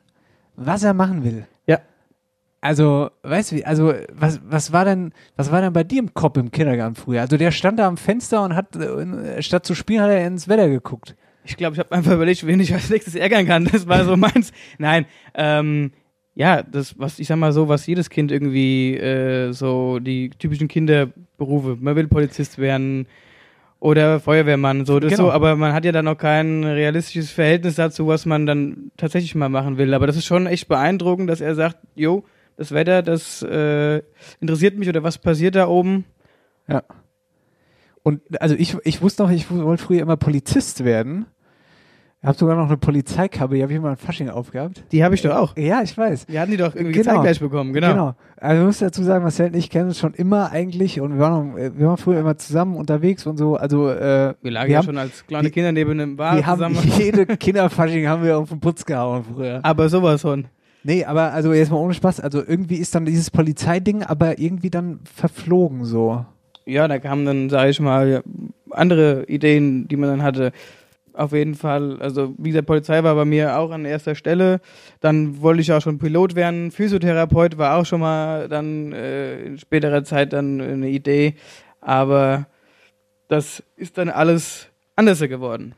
was er machen will. Also, weißt du, also was, was war denn, was war denn bei dir im Kopf im Kindergarten früher? Also der stand da am Fenster und hat äh, statt zu spielen hat er ins Wetter geguckt. Ich glaube, ich habe einfach überlegt, wen ich als nächstes ärgern kann. Das war so [laughs] meins. Nein, ähm, ja, das, was ich sag mal so, was jedes Kind irgendwie äh, so die typischen Kinderberufe. Man will Polizist werden oder Feuerwehrmann, so das genau. so. Aber man hat ja dann noch kein realistisches Verhältnis dazu, was man dann tatsächlich mal machen will. Aber das ist schon echt beeindruckend, dass er sagt, jo, das Wetter, das äh, interessiert mich oder was passiert da oben. Ja. Und also ich, ich wusste noch, ich wollte früher immer Polizist werden. Ich habe sogar noch eine Polizeikappe, die habe ich immer in Fasching aufgehabt. Die habe ich doch auch. Ja, ich weiß. Die hatten die doch irgendwie genau. zeitgleich bekommen, genau. Genau. Also ich muss dazu sagen, Marcel und ich kennen uns schon immer eigentlich und wir waren, wir waren früher immer zusammen unterwegs und so. Also äh, wir lagen wir ja haben, schon als kleine Kinder neben einem Bar wir zusammen. Haben [laughs] jede [laughs] Kinderfasching haben wir auf den Putz gehauen früher. Aber sowas von. Nee, aber also jetzt mal ohne Spaß, also irgendwie ist dann dieses Polizeiding aber irgendwie dann verflogen so. Ja, da kamen dann, sage ich mal, andere Ideen, die man dann hatte. Auf jeden Fall, also wie gesagt, Polizei war bei mir auch an erster Stelle. Dann wollte ich auch schon Pilot werden. Physiotherapeut war auch schon mal dann äh, in späterer Zeit dann eine Idee. Aber das ist dann alles anders geworden.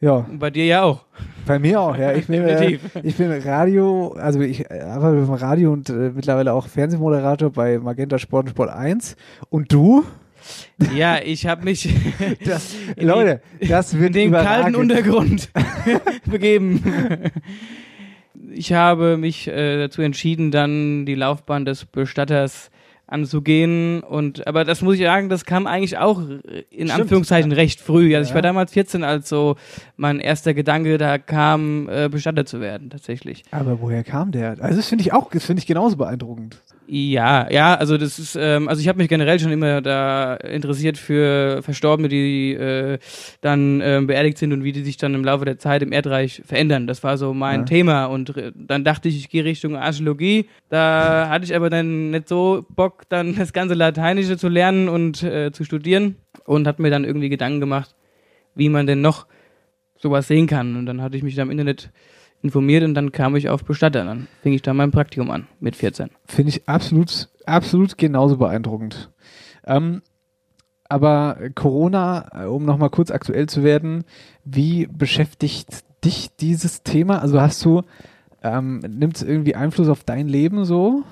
Ja. Und bei dir ja auch. Bei mir auch, ja. Ich bin, äh, ich bin Radio, also ich arbeite beim Radio und äh, mittlerweile auch Fernsehmoderator bei Magenta Sport und Sport 1. Und du? Ja, ich habe mich [laughs] das, [laughs] Leute, das wird in den kalten Untergrund [laughs] begeben. Ich habe mich äh, dazu entschieden, dann die Laufbahn des Bestatters anzugehen. Und aber das muss ich sagen, das kam eigentlich auch in Stimmt. Anführungszeichen recht früh. Also ja. ich war damals 14, als so mein erster Gedanke da kam, äh, Bestatter zu werden, tatsächlich. Aber woher kam der? Also das finde ich auch, das finde ich genauso beeindruckend. Ja, ja, also das ist, ähm, also ich habe mich generell schon immer da interessiert für Verstorbene, die äh, dann äh, beerdigt sind und wie die sich dann im Laufe der Zeit im Erdreich verändern. Das war so mein ja. Thema und äh, dann dachte ich, ich gehe Richtung Archäologie. Da hatte ich aber dann nicht so Bock, dann das ganze Lateinische zu lernen und äh, zu studieren und hat mir dann irgendwie Gedanken gemacht, wie man denn noch sowas sehen kann. Und dann hatte ich mich da im Internet informiert und dann kam ich auf Bestatter. Dann fing ich da mein Praktikum an mit 14. Finde ich absolut, absolut genauso beeindruckend. Ähm, aber Corona, um nochmal kurz aktuell zu werden, wie beschäftigt dich dieses Thema? Also hast du, ähm, nimmt es irgendwie Einfluss auf dein Leben so?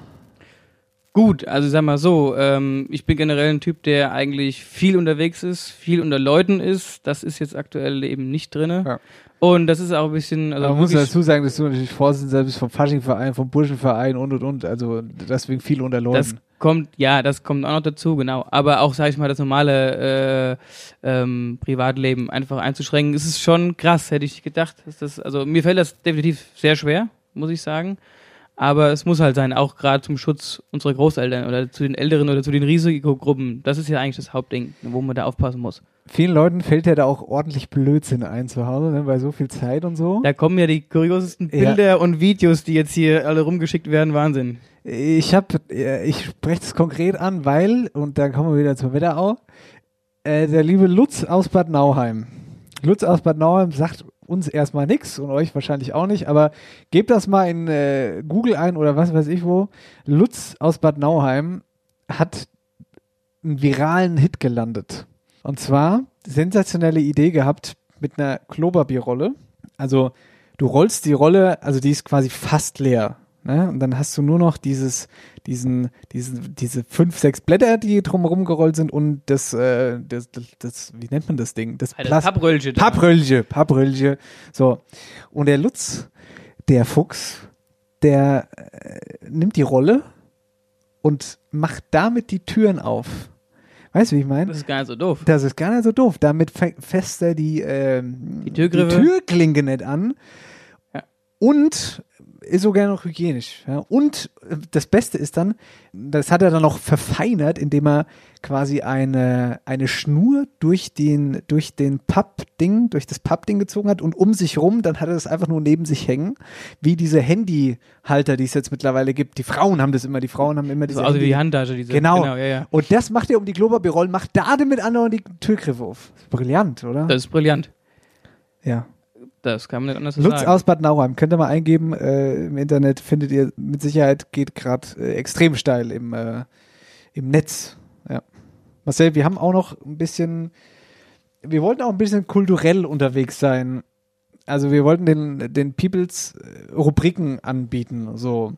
Gut, also sag mal so, ähm, ich bin generell ein Typ, der eigentlich viel unterwegs ist, viel unter Leuten ist. Das ist jetzt aktuell eben nicht drin. Ja. Und das ist auch ein bisschen. Also man muss dazu sagen, dass du natürlich Vorsitzender bist vom Faschingverein, vom Burschenverein und und und. Also deswegen viel unter Leuten. Das kommt, ja, das kommt auch noch dazu, genau. Aber auch, sag ich mal, das normale äh, ähm, Privatleben einfach einzuschränken, ist es schon krass, hätte ich gedacht. Das, also mir fällt das definitiv sehr schwer, muss ich sagen. Aber es muss halt sein, auch gerade zum Schutz unserer Großeltern oder zu den Älteren oder zu den Risikogruppen. Das ist ja eigentlich das Hauptding, wo man da aufpassen muss vielen Leuten fällt ja da auch ordentlich Blödsinn ein zu Hause, ne, bei so viel Zeit und so. Da kommen ja die kuriosesten Bilder ja. und Videos, die jetzt hier alle rumgeschickt werden, Wahnsinn. Ich habe, ich spreche das konkret an, weil, und dann kommen wir wieder zur Wetterau, äh, der liebe Lutz aus Bad Nauheim. Lutz aus Bad Nauheim sagt uns erstmal nichts und euch wahrscheinlich auch nicht, aber gebt das mal in äh, Google ein oder was weiß ich wo. Lutz aus Bad Nauheim hat einen viralen Hit gelandet. Und zwar sensationelle Idee gehabt mit einer Klobabierrolle. Also du rollst die Rolle, also die ist quasi fast leer. Ne? Und dann hast du nur noch dieses, diesen, diesen, diese fünf, sechs Blätter, die drumherum gerollt sind und das, äh, das, das, das wie nennt man das Ding? Das, das Pappröllche. Pappröllche, Pappröllche. So. Und der Lutz, der Fuchs, der äh, nimmt die Rolle und macht damit die Türen auf. Weißt du, wie ich meine? Das ist gar nicht so doof. Das ist gar nicht so doof. Damit fässt er die, ähm, die, die Türklinke nicht an. Und ist sogar noch hygienisch. Ja. Und äh, das Beste ist dann, das hat er dann noch verfeinert, indem er quasi eine, eine Schnur durch den, durch den Pappding, durch das Pappding gezogen hat und um sich rum, dann hat er das einfach nur neben sich hängen, wie diese Handyhalter, die es jetzt mittlerweile gibt. Die Frauen haben das immer, die Frauen haben immer diese Also Handy die Handtasche, diese. Genau. genau ja, ja. Und das macht er um die Klopapierrollen, macht da damit anderen die Türgriffe auf. Brillant, oder? Das ist brillant. Ja Das kann man nicht anders Lutz sagen. aus Bad Nauheim, könnt ihr mal eingeben. Äh, Im Internet findet ihr mit Sicherheit, geht gerade äh, extrem steil im, äh, im Netz. Ja. Marcel, wir haben auch noch ein bisschen, wir wollten auch ein bisschen kulturell unterwegs sein. Also wir wollten den, den Peoples äh, Rubriken anbieten, so.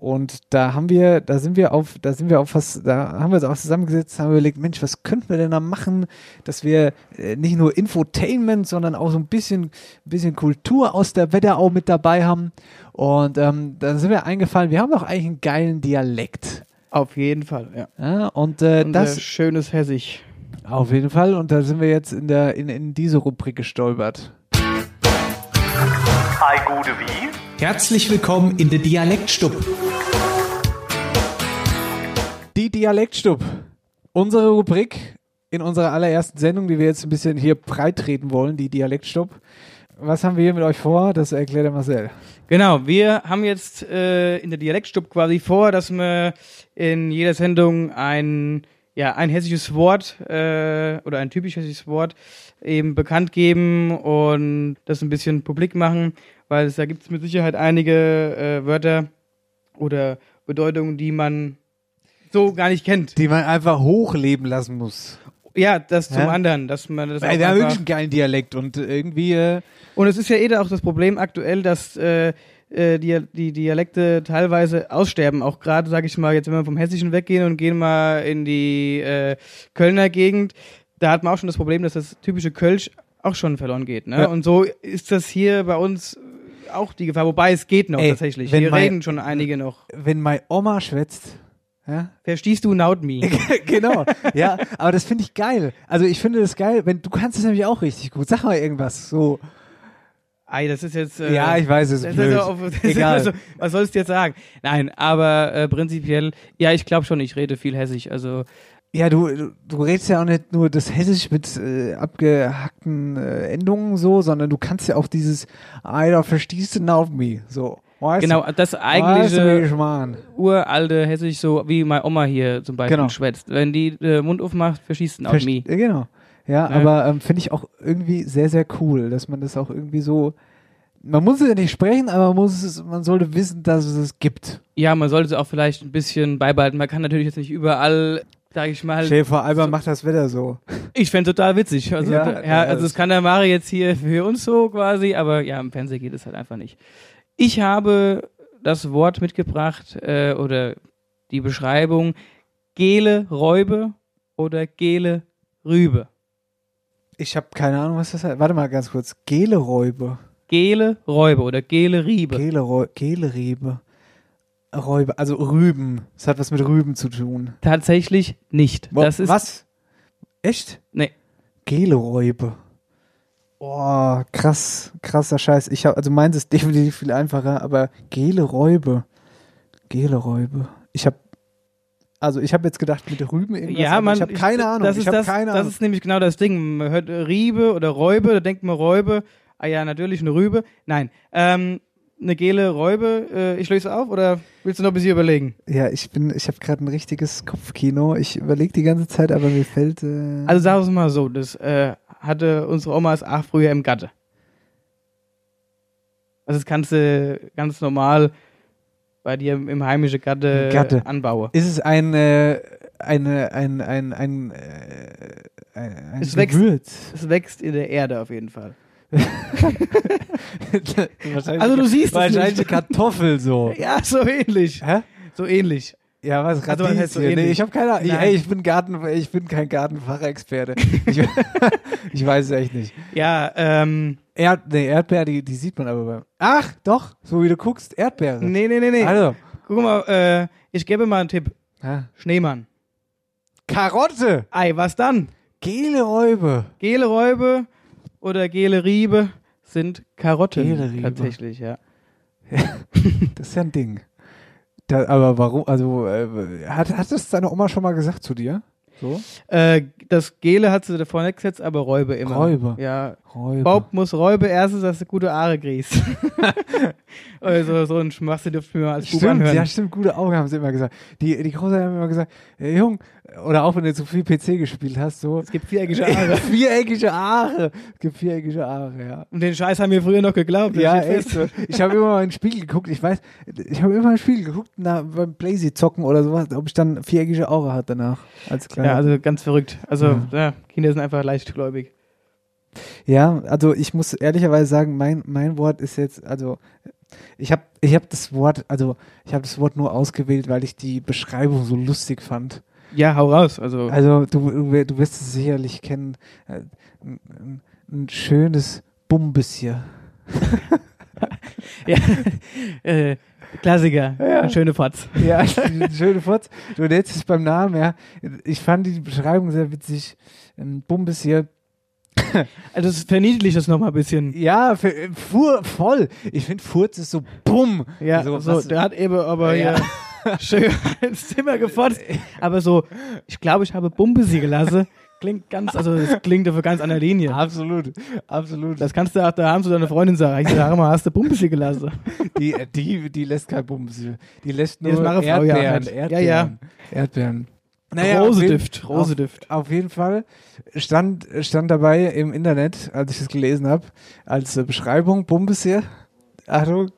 Und da haben wir, da sind wir auf, da sind wir auf was, da haben wir uns auch zusammengesetzt, haben überlegt, Mensch, was könnten wir denn da machen, dass wir äh, nicht nur Infotainment, sondern auch so ein bisschen, bisschen Kultur aus der Wetterau mit dabei haben. Und ähm, dann sind wir eingefallen, wir haben doch eigentlich einen geilen Dialekt. Auf jeden Fall, ja. Ja, und äh, Unser das schönes Hessisch. auf jeden Fall. Und da sind wir jetzt in der, in, in diese Rubrik gestolpert. Ei Gude wie? Herzlich willkommen in der Dialektstub. Die Dialektstub. Unsere Rubrik in unserer allerersten Sendung, die wir jetzt ein bisschen hier breit treten wollen, die Dialektstub. Was haben wir hier mit euch vor? Das erklärt der Marcel. Genau, wir haben jetzt äh, in der Dialektstub quasi vor, dass wir in jeder Sendung ein, ja, ein hessisches Wort äh, oder ein typisch hessisches Wort eben bekannt geben und das ein bisschen publik machen, weil es, da gibt es mit Sicherheit einige äh, Wörter oder Bedeutungen, die man so gar nicht kennt. Die man einfach hochleben lassen muss. Ja, das zum Ja? anderen, dass man das Weil wir haben wirklich einen geilen Dialekt und irgendwie, äh, Und es ist ja eh auch das Problem aktuell, dass äh, äh, die, die Dialekte teilweise aussterben. Auch gerade, sage ich mal, jetzt wenn wir vom Hessischen weggehen und gehen mal in die äh, Kölner Gegend, da hat man auch schon das Problem, dass das typische Kölsch auch schon verloren geht. Ne? Ja. Und so ist das hier bei uns auch die Gefahr. Wobei es geht noch Ey, tatsächlich. Hier mein- reden schon einige noch. wenn meine Oma schwätzt, ja, Verstehst du Naut Me? [laughs] genau. Ja, aber das finde ich geil. Also ich finde das geil, wenn du kannst es nämlich auch richtig gut. Sag mal irgendwas. So. Ei, das ist jetzt. Äh, ja, ich weiß, es ist blöd. [laughs] ist auf, Egal. Also, was sollst du jetzt sagen? Nein, aber äh, prinzipiell, ja, ich glaube schon, ich rede viel Hessisch. Also, Ja, du, du, du redest ja auch nicht nur das Hessisch mit äh, abgehackten äh, Endungen so, sondern du kannst ja auch dieses I da verstehst du now me so. Weißt genau, du? das Weißt du, eigentliche ich mein? uralte Hessisch, so wie meine Oma hier zum Beispiel Genau. schwätzt. Wenn die äh, Mund aufmacht, verschießt Verst- Me. Ja, genau. Ja, Ja. aber ähm, finde ich auch irgendwie sehr, sehr cool, dass man das auch irgendwie so. Man muss es ja nicht sprechen, aber man, muss es, man sollte wissen, dass es es gibt. Ja, man sollte es auch vielleicht ein bisschen beibehalten. Man kann natürlich jetzt nicht überall, sag ich mal, vor, Alba macht das Wetter so. ich fände total witzig. Also, Ja, ja, also das- das kann der Mari jetzt hier für uns so quasi, aber ja, im Fernsehen geht es halt einfach nicht. Ich habe das Wort mitgebracht äh, oder die Beschreibung Gele Räube oder Gele Rübe. Ich habe keine Ahnung, was das heißt. Warte mal ganz kurz. Geleräube. Gele Räube oder Gele Riebe. Gelereu- Gelerebe. Räube, also Rüben. Das hat was mit Rüben zu tun. Tatsächlich nicht. Wo- das ist, was? Echt? Nee. Geleräube. Oh, krass, krasser Scheiß. Ich habe, also meins ist [laughs] definitiv viel einfacher, aber Geleräube. Geleräube. Ich habe, also ich habe jetzt gedacht mit Rüben irgendwas. Ja, man, ich habe keine Ahnung. Das ich ist, habe das, keine das Ahnung. ist nämlich genau das Ding. Man hört Riebe oder Räube, da denkt man Räube. Ah ja, natürlich eine Rübe. Nein, ähm, eine gele Räube. Äh, ich löse auf oder willst du noch ein bisschen überlegen? ja, ich bin, ich habe gerade ein richtiges Kopfkino. Ich überlege die ganze Zeit, aber mir fällt. Äh, Also sag es mal so, das äh, hatte unsere Omas auch früher im Gatte. Also das kannst du ganz normal bei dir im, im heimischen Gatte, Gatte. anbauen. ist es ein, äh, eine, ein, ein, ein, äh, ein, ein Es wächst. Gewürz? Es wächst in der Erde auf jeden Fall. [laughs] [laughs] Also du siehst es wahrscheinlich nicht. Kartoffel so. [laughs] Ja, so ähnlich. Hä? So ähnlich. Ja, was Also, heißt so Radieschen? nee, ich habe keine Ahnung. Ey, ich bin Garten, ich bin kein Gartenfachexperte. ich, [laughs] ich weiß es echt nicht. Ja, ähm, Erd, nee, Erdbeere, die, die sieht man aber beim. Ach, doch, so wie du guckst, Erdbeere. nee, nee, nee, nee. Also, Guck mal, äh, ich gebe mal einen Tipp. ja. Schneemann. Karotte, Ei, was dann? Geleräube. Gele Räube oder Gele Riebe sind Karotten. Gele Riebe. Tatsächlich, ja. [laughs] Das ist ja ein Ding. Da, aber warum, also, äh, hat, hat das deine Oma schon mal gesagt zu dir? So? Äh, das Gele hat sie davor nicht gesetzt, aber Räube immer. Räube. Ja. Räube. Bob muss Räube erstens, dass du gute Aare kriegst. [laughs] also so ein Schmachse dürfte ich mir mal als Stimmt, anhören. ja, stimmt, gute Augen haben sie immer gesagt. Die, die Großeltern haben immer gesagt, hey, Jung, oder auch wenn du zu viel PC gespielt hast, so. Es gibt viereckige Aare. [laughs] viereckige Aare. Es gibt viereckige Aare, ja. Und den Scheiß haben wir früher noch geglaubt. Ja, echt so. Ich habe immer mal in den Spiegel geguckt. Ich weiß, ich habe immer in den Spiegel geguckt, na, beim Blazy zocken oder sowas, ob ich dann viereckige Aura hatte danach. Als kleiner. Ja, also ganz verrückt. Also, ja. Kinder sind einfach leichtgläubig. Ja, also ich muss ehrlicherweise sagen, mein, mein Wort ist jetzt, also ich habe ich hab das Wort, also ich habe das Wort nur ausgewählt, weil ich die Beschreibung so lustig fand. Ja, hau raus. Also, Also du, du, wirst es sicherlich kennen, äh, ein, ein- ein schönes Bumbesje. [laughs] ja, äh, Klassiker. Ja. Schöne Fatz. Ja, [laughs] schöne Furz. Du nennst es beim Namen, ja. Ich fand die Beschreibung sehr witzig. Ein Bumbesje. [laughs] Also, das verniedlicht das nochmal ein bisschen. Ja, für, Fur, voll. Ich finde Furz ist so bumm. Ja, so, so, was- der hat eben aber Ja. ja. [laughs] schön ins Zimmer gefotzt. Aber so, ich glaube, ich habe Bumbesi gelassen. Klingt ganz, also das klingt auf einer ganz anderer Linie. Absolut, absolut. Das kannst du auch daheim zu deiner Freundin sagen. Ich sage mal, hast du Bumbesi gelassen? Die, die, die lässt kein Bums. Die lässt nur mache Frau ja Erdbeeren. Erdbeeren. Ja, ja. Erdbeeren. Roseduft, auf, Roseduft. Auf, auf jeden Fall stand, stand dabei im Internet, als ich das gelesen habe, als äh, Beschreibung, Bumbesir, Achtung,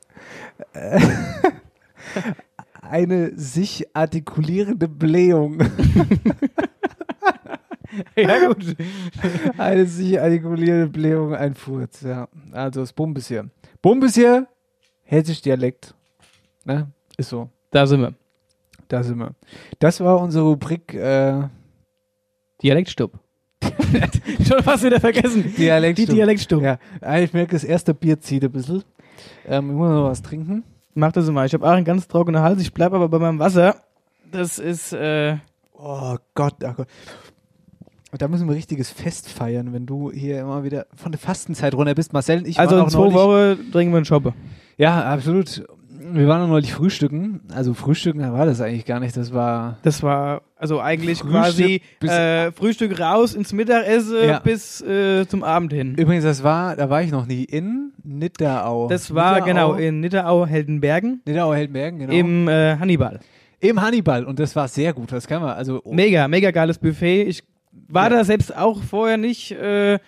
äh, [laughs] eine sich artikulierende Blähung. [laughs] [laughs] Ja, gut. eine sich artikulierende Blähung, ein Furz, ja. Also das Bumbesir. Bumbesir, hessisch Dialekt. Ne? Ist so. Da sind wir. Da sind wir. Das war unsere Rubrik äh, Dialektstub. [laughs] Schon fast wieder vergessen. Dialekt. Die Dialektstub. Ja, Ah, ich merke, das erste Bier zieht ein bisschen. Ähm, ich muss noch was trinken. Mach das mal. Ich habe auch einen ganz trockenen Hals. Ich bleibe aber bei meinem Wasser. Das ist, äh, Oh Gott, oh Gott. Und da müssen wir ein richtiges Fest feiern, wenn du hier immer wieder von der Fastenzeit runter bist. Marcel und ich also waren in auch zwei neulich, Wochen trinken wir einen Shoppe. Ja, absolut. Wir waren auch neulich frühstücken. Also frühstücken da war das eigentlich gar nicht. Das war Das war also eigentlich Frühstück quasi bis- äh, Frühstück raus ins Mittagessen Ja. bis äh, zum Abend hin. übrigens, das war, da war ich noch nie in Nidderau. Das war Nidderau, genau in Nidderau-Heldenbergen Nidderau Heldbergen, genau. im äh, Hannibal. Im Hannibal und das war sehr gut. Das kann man also Mega, mega geiles Buffet. Ich war Ja. da selbst auch vorher nicht äh,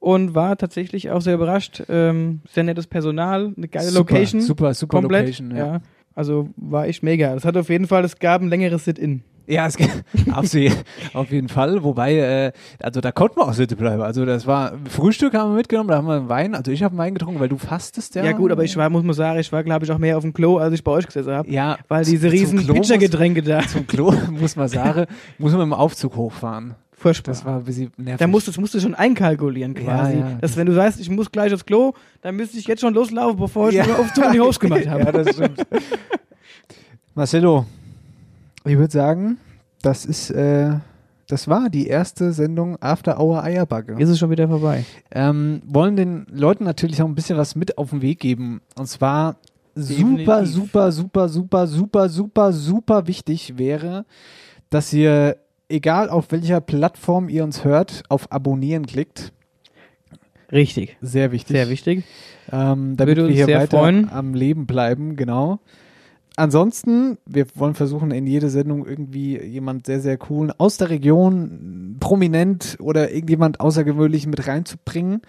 und war tatsächlich auch sehr überrascht. Ähm, sehr nettes Personal, eine geile super, Location. Super, super komplett. Location. Ja, ja. Also war echt mega. Das hat auf jeden Fall, es gab ein längeres Sit-In. ja es, [laughs] auf, sie, auf jeden Fall. Wobei, äh, also da konnten wir auch sitzen bleiben. Also das war Frühstück haben wir mitgenommen, da haben wir Wein. Also ich habe Wein getrunken, weil du fastest ja. Ja, gut, aber ich war, muss man sagen, ich war, glaube ich, auch mehr auf dem Klo, als ich bei euch gesessen habe. ja, Weil diese riesen Pitchergetränke da. Zum Klo [laughs] muss man sagen, muss man dem Aufzug hochfahren. Furchtbar. Das war ein bisschen nervig. Da musst, das musst du schon einkalkulieren quasi. Ja, ja. Dass wenn du sagst, ich muss gleich aufs Klo, dann müsste ich jetzt schon loslaufen, bevor ich Ja. auf Tour in die Hose gemacht [laughs] habe. ja, das stimmt. [laughs] Marcelo, ich würde sagen, das ist, äh, das war die erste Sendung After Hour Eierbacke. Ist es schon wieder vorbei. ähm, wollen den Leuten natürlich auch ein bisschen was mit auf den Weg geben. Und zwar super, super, super, super, super, super, super wichtig wäre, dass ihr, egal auf welcher Plattform ihr uns hört, auf Abonnieren klickt. Richtig. Sehr wichtig. Sehr wichtig. Ähm, damit wir hier weiter freuen. am Leben bleiben, genau. Ansonsten, wir wollen versuchen, in jede Sendung irgendwie jemand sehr, sehr coolen aus der Region, prominent oder irgendjemand außergewöhnlich mit reinzubringen.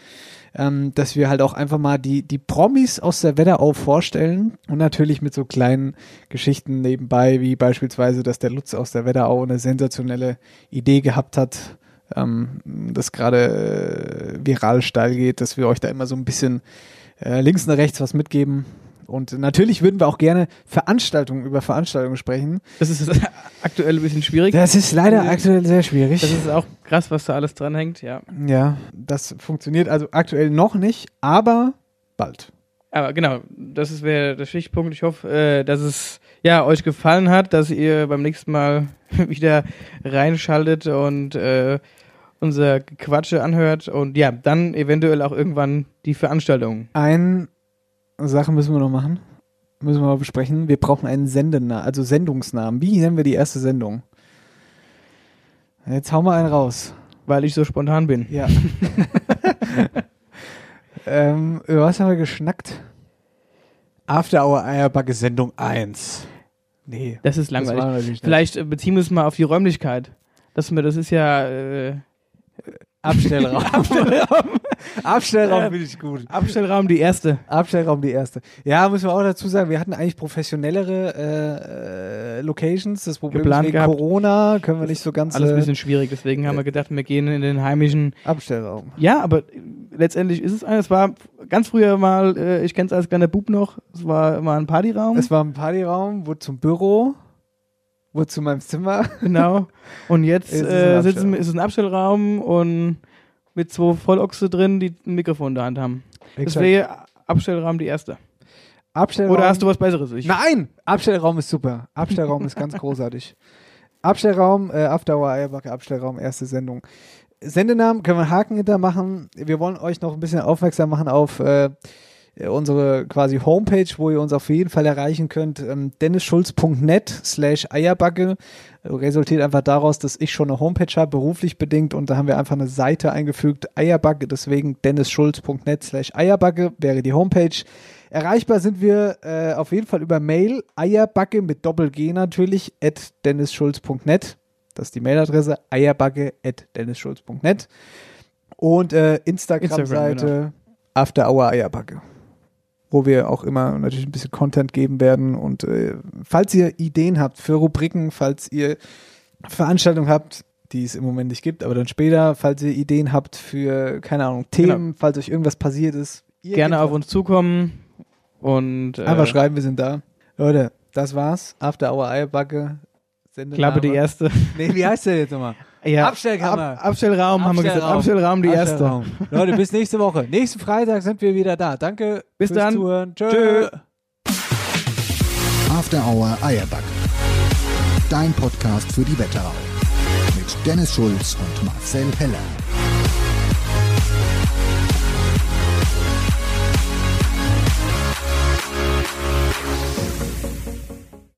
Ähm, dass wir halt auch einfach mal die, die Promis aus der Wetterau vorstellen und natürlich mit so kleinen Geschichten nebenbei, wie beispielsweise, dass der Lutz aus der Wetterau eine sensationelle Idee gehabt hat, ähm, das gerade äh, viral steil geht, dass wir euch da immer so ein bisschen äh, links und rechts was mitgeben. Und natürlich würden wir auch gerne Veranstaltungen über Veranstaltungen sprechen. Das ist [laughs] aktuell ein bisschen schwierig. Das ist leider aktuell sehr schwierig. Das ist auch krass, was da alles dranhängt, ja. ja, das funktioniert also aktuell noch nicht, aber bald. Aber genau, das wäre der Stichpunkt. Ich hoffe, äh, dass es ja euch gefallen hat, dass ihr beim nächsten Mal [laughs] wieder reinschaltet und äh, unser Quatsche anhört und ja, dann eventuell auch irgendwann die Veranstaltung. Eine Sache müssen wir noch machen. Müssen wir mal besprechen. Wir brauchen einen Sendenamen, also Sendungsnamen. Wie nennen wir die erste Sendung? Jetzt hauen wir einen raus. Weil ich so spontan bin. Ja. [laughs] ähm, über was haben wir geschnackt? After Hour Eierbacke Sendung 1. Nee. Das ist das langweilig. nicht. Vielleicht äh, beziehen wir es mal auf die Räumlichkeit. wir, das ist ja äh, [laughs] Abstellraum. Abstellraum. Abstellraum finde ich gut. Abstellraum die erste. Abstellraum die erste. Ja, muss man auch dazu sagen, wir hatten eigentlich professionellere äh, äh, Locations. Das Problem Geplant wegen gehabt. Corona können wir nicht so ganz Alles ein äh, bisschen schwierig, deswegen haben wir gedacht, wir gehen in den heimischen. Abstellraum. Ja, aber letztendlich ist es einer. Es war ganz früher mal, äh, ich kenne es als kleiner Bub noch, es war, war ein Partyraum. Es war ein Partyraum, wurde zum Büro, wurde zu meinem Zimmer. [laughs] Genau. Und jetzt ist äh, sitzen, Abstellraum. ist es ein Abstellraum und mit zwei Vollochse drin, die ein Mikrofon in der Hand haben. Das Exakt. wäre Abstellraum die erste. Abstellraum. Oder hast du was Besseres? Ich, Nein! Abstellraum ist super. Abstellraum ist ganz [laughs] großartig. Abstellraum, äh, After Hour Eierbacke, Abstellraum, erste Sendung. Sendenamen können wir einen Haken hinter machen. Wir wollen euch noch ein bisschen aufmerksam machen auf äh, unsere quasi Homepage, wo ihr uns auf jeden Fall erreichen könnt. Ähm, dennisschulz.net slash Eierbacke resultiert einfach daraus, dass ich schon eine Homepage habe, beruflich bedingt und da haben wir einfach eine Seite eingefügt, Eierbacke, deswegen dennisschulz.net slash Eierbacke wäre die Homepage. Erreichbar sind wir äh, auf jeden Fall über Mail, Eierbacke mit Doppel-G natürlich, at dennisschulz.net. Das ist die Mailadresse, eierbacke at dennisschulz.net. Und äh, Instagram-Seite Instagram, After Hour Eierbacke. Wo wir auch immer natürlich ein bisschen Content geben werden. Und äh, falls ihr Ideen habt für Rubriken, falls ihr Veranstaltungen habt, die es im Moment nicht gibt, aber dann später, falls ihr Ideen habt für, keine Ahnung, Themen, falls euch irgendwas passiert ist, gerne auf uns zukommen und äh, Einfach schreiben, wir sind da. Leute, das war's. After Hour Eierbacke. Klappe die erste. Nee, wie heißt der jetzt nochmal? [laughs] Ja, Abstellkammer. Ab, Abstellraum haben wir gesagt. Abstellraum die erste. Abstellraum. Leute, bis nächste Woche. Nächsten Freitag sind wir wieder da. Danke Bis fürs dann. Zuhören. Tschö. Tschö. After Hour Eierbacke. Dein Podcast für die Wetterau. Mit Dennis Schulz und Marcel Heller.